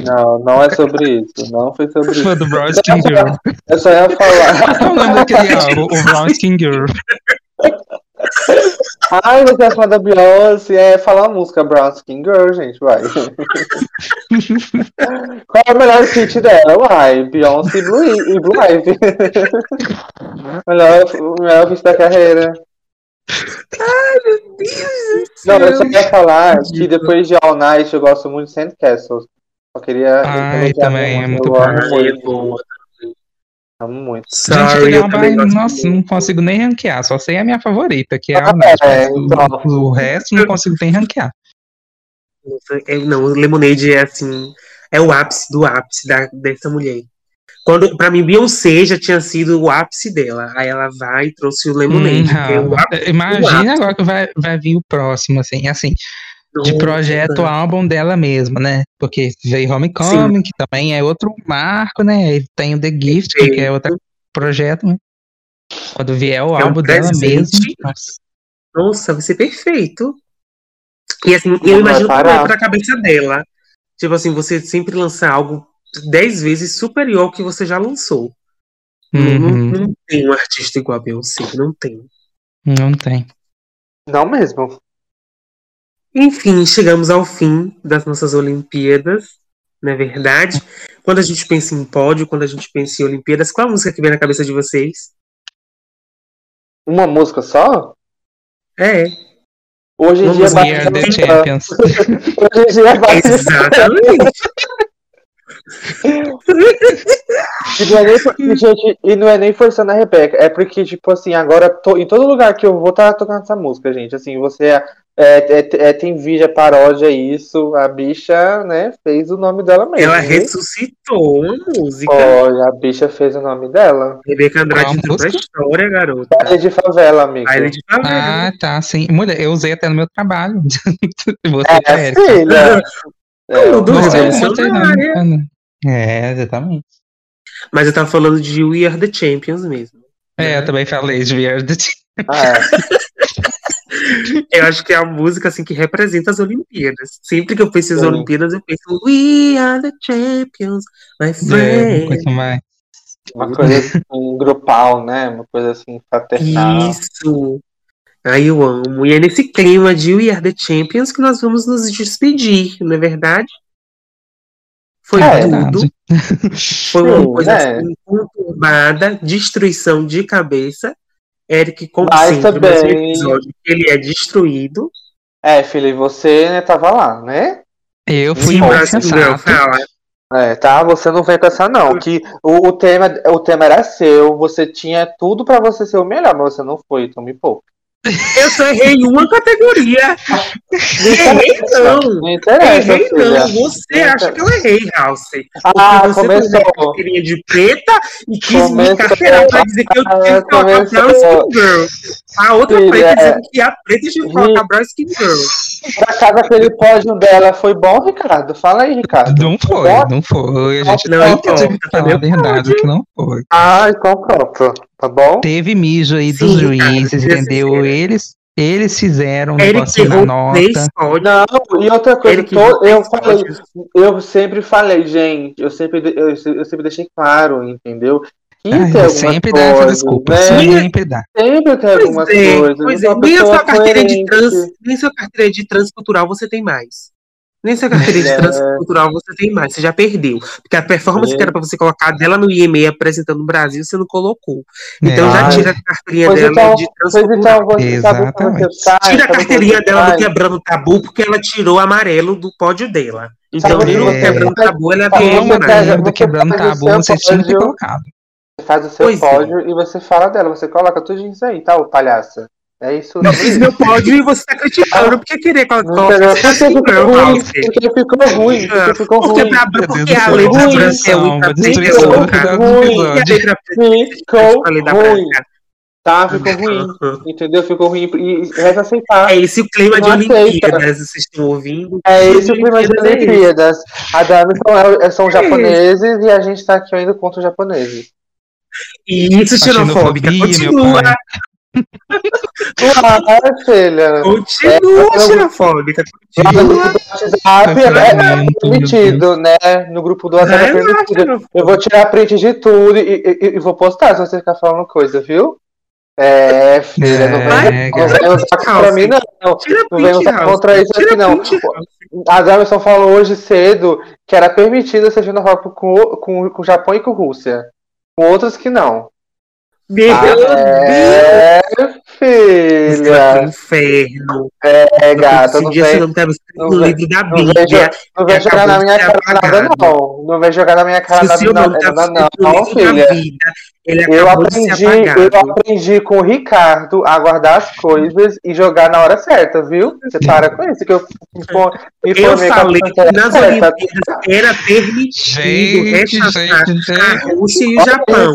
Não, não é sobre isso. Não foi sobre isso. Fã do Brown Skin Girl. Eu só ia falar. É o nome daquele álbum? O Brown Skin Girl. (laughs) Ai, você é fã da Beyoncé. É falar a música Brown Skin Girl, gente, vai. (laughs) Qual é o melhor feat dela? Uai, Beyoncé e Blue, e Blue Ivy. melhor, o melhor feat da carreira. Não, eu só ia falar que depois de All Night eu gosto muito de Sandcastles. Só queria. Ai, também, é muito, eu bom. Ai, é muito. boa. Amo muito. Gente, Sorry, aquele eu também nossa, muito. não consigo nem ranquear, só sei a minha favorita, que é a Ah, Night, é, o- então. o, o resto não consigo nem ranquear. É, não, o Lemonade é assim, é o ápice do ápice da, dessa mulher. Quando, pra mim, Beyoncé já tinha sido o ápice dela. Aí ela vai e trouxe o Lemonade, que é o ápice. Imagina agora que vai, vai vir o próximo, assim, assim, de projeto álbum dela mesma, né? Porque veio Homecoming, que também é outro marco, né? E tem o The Gift, que é outro projeto, né? Quando vier o É um álbum dela presente. mesmo. nossa. Nossa, vai ser perfeito. E assim, eu vai imagino como parar. é pra cabeça dela. Tipo assim, você sempre lançar algo dez vezes superior ao que você já lançou. Não- Não, Uhum. não tem um artista igual a Beyoncé, não tem. Não tem. Não mesmo. Enfim, chegamos ao fim das nossas Olimpíadas, não é verdade? Quando a gente pensa em pódio, quando a gente pensa em Olimpíadas, qual a música que vem na cabeça de vocês? Uma música só? É, Hoje em dia bate the no- champions. (laughs) Hoje em dia bate exatamente. (laughs) E não, é nem, e, não é nem forçando a Rebeca, é porque, tipo assim, agora to- em todo lugar que eu vou tá tocando essa música, gente. Assim, você é, é- é- é- tem vídeo, é paródia, isso. A bicha, né, fez o nome dela mesmo. Ela ressuscitou a música. Olha, a bicha fez o nome dela. Rebeca Andrade entrou pra história, garota. Baile de favela, amigo. Baile de favela. Ah, tá, sim. Mulher, eu usei até no meu trabalho. (laughs) Você, É, Érica. filha. É, Tudo, é né? É, exatamente. Mas eu tava falando de We Are the Champions mesmo. É, eu também falei de We Are the Champions. ah, é. (laughs) Eu acho que é a música assim que representa as Olimpíadas. Sempre que eu penso em. Olimpíadas, eu penso We Are the Champions, my É, uma friend. coisa mais. Uma coisa assim, grupal, né? Uma coisa assim, fraternal. Isso. Ai, eu amo. E é nesse clima de We Are the Champions que nós vamos nos despedir, não é verdade? Foi É, tudo. Verdade. Foi uma coisa né? assim, conturbada, destruição de cabeça. Eric, nesse também- episódio, ele é destruído. É, filha, e você, né, tava lá, né? Eu fui Sim, mais sensato. fala. É, tá? Você não vem com essa, não. Que o, o, tema, o tema era seu, você tinha tudo pra você ser o melhor, mas você não foi, então me poupa. Eu só errei em uma categoria. Errei não. Não interessa, Errei não. Você acha que eu errei, House. Ah, Porque você começou. pegou a carteirinha de preta e quis me Começou. carteirar pra dizer que eu tinha que colocar Brown. Skin Girl. A outra Filha, preta é. dizendo que a preta tinha que colocar Brown Skin Girl. Por acaso aquele pódio dela foi bom, Ricardo? Fala aí, Ricardo. Não foi, não foi. A gente Não tem importa, que falar a também verdade que não foi. Ah, então pronto. Tá bom? Teve mijo aí Sim, dos cara, juízes, seja entendeu? Eles, eles fizeram um negócio na nota. Não, e outra coisa, Eric to- errou eu falei, eu sempre falei, gente, eu sempre, eu, eu sempre deixei claro, entendeu? Que Ai, tem sempre dá essa coisas, desculpa. né? Sempre dá. Sempre tem algumas é, coisas. pois é. a Nem a sua carteira de trans, nem sua carteira de transcultural você tem mais. Nem sua carteira de É. transcultural você tem mais, você já perdeu. Porque a performance É. que era pra você colocar dela no IME apresentando no Brasil, você não colocou. Então É. já tira a carteirinha Pois dela então, de pois transcultural. então você você Tira a carteirinha você dela do quebrando o tabu, porque ela tirou o amarelo do pódio dela. Então, nem o no que- quebrando o tabu, ela é você amarela. merda você quebrando tabu, seu vocês tinham que ter colocado. Você faz o seu Pois é. pódio e você fala dela, você coloca tudo isso aí, tá, ô palhaça? É isso Eu fiz meu pódio e você tá criticando porque querer Não colocar entendeu? essa Porque ficou ruim, House. porque ficou ruim, porque ficou Porque, ruim. pra, porque a letra céu, branca é destruição Ficou ruim. A Ficou a ruim, tá? Ficou ruim, entendeu? Ficou ruim e resta aceitar. É esse o clima de Não. Olimpíadas, vocês estão ouvindo? É esse o clima de Olimpíadas é. A Dami são, é- são japoneses e a gente tá aqui indo contra os japoneses. E isso, meu continua. Claro, filha. continua É, xenofóbica, continua. grupo do WhatsApp é, permitido, né? No grupo do WhatsApp é permitido. Eu vou tirar print de tudo e, e- e vou postar se você ficar falando coisa, viu? É, filha, não É, vem, não vem usar contra mim, não. Tira Não vem usar contra isso aqui, não. A Jamison falou hoje cedo que era permitido ser xenofóbico com, com, com o Japão e com a Rússia. Com outros que não. Meu Ah, Deus! é, vai pro filha. inferno. É, gata, Se não dia você vem, não tá escrito não no vem- livro da não vem, Bíblia, não vem jogar na minha cara nada, não. Não vem jogar na minha cara nada, escrito no não, livro filha. da vida, ele Eu aprendi, eu aprendi com o Ricardo a guardar as coisas e jogar na hora certa, viu? Você para com isso, que eu me Eu falei que nas certa. Olimpíadas era permitido Gente, rechaçar gente, a gente. Rússia e o Japão.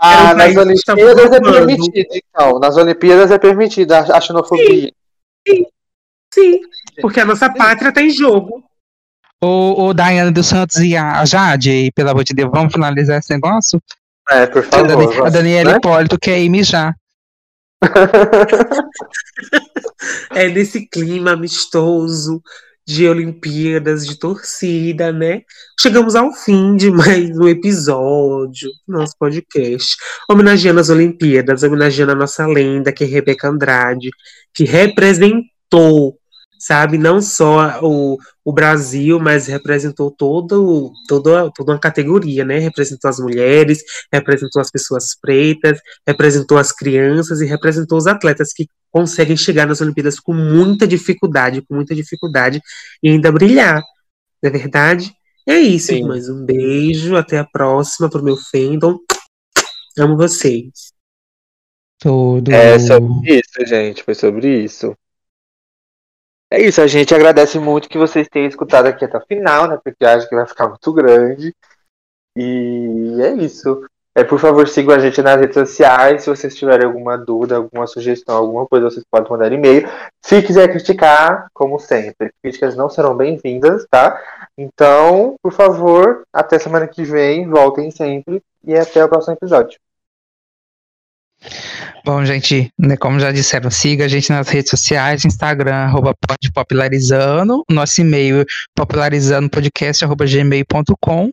Ah, um nas Olimpíadas é formando. permitido, então. Nas Olimpíadas é permitido a, xenofobia. Sim, porque a nossa pátria tá em jogo. O, o Daiane dos Santos e a Jade, pelo amor de Deus, vamos finalizar esse negócio? É, por A, Dani, favor. a Daniela né? Hipólito quer ir mijar. (laughs) (laughs) É nesse clima amistoso de Olimpíadas, de torcida, né? Chegamos ao fim de mais um episódio do nosso podcast, homenageando as Olimpíadas, homenageando a nossa lenda, que é Rebeca Andrade, que representou sabe? Não só o, o Brasil, mas representou todo, todo, toda uma categoria, né? Representou as mulheres, representou as pessoas pretas, representou as crianças e representou os atletas que conseguem chegar nas Olimpíadas com muita dificuldade, com muita dificuldade e ainda brilhar, não é verdade? É isso, Sim. irmãs. Um beijo, até a próxima pro meu fandom. Amo vocês. Tudo. É sobre isso, gente. Foi sobre isso. É isso, a gente agradece muito que vocês tenham escutado aqui até o final, né? Porque acho que vai ficar muito grande. E é isso. É, por favor, sigam a gente nas redes sociais. Se vocês tiverem alguma dúvida, alguma sugestão, alguma coisa, vocês podem mandar e-mail. Se quiser criticar, como sempre, críticas não serão bem-vindas, tá? Então, por favor, até semana que vem, voltem sempre e até o próximo episódio. Bom, gente, né, como já disseram, siga a gente nas redes sociais, Instagram, arroba podpopularizando, nosso e-mail popularizandopodcast, arroba gmail.com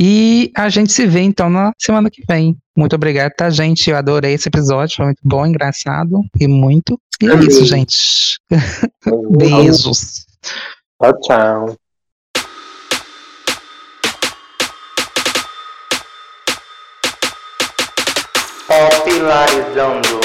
e a gente se vê então na semana que vem. Muito obrigado, tá, gente? Eu adorei esse episódio, foi muito bom, engraçado e muito. E é isso, gente. (laughs) Beijos. Tchau, tchau. Popularizando.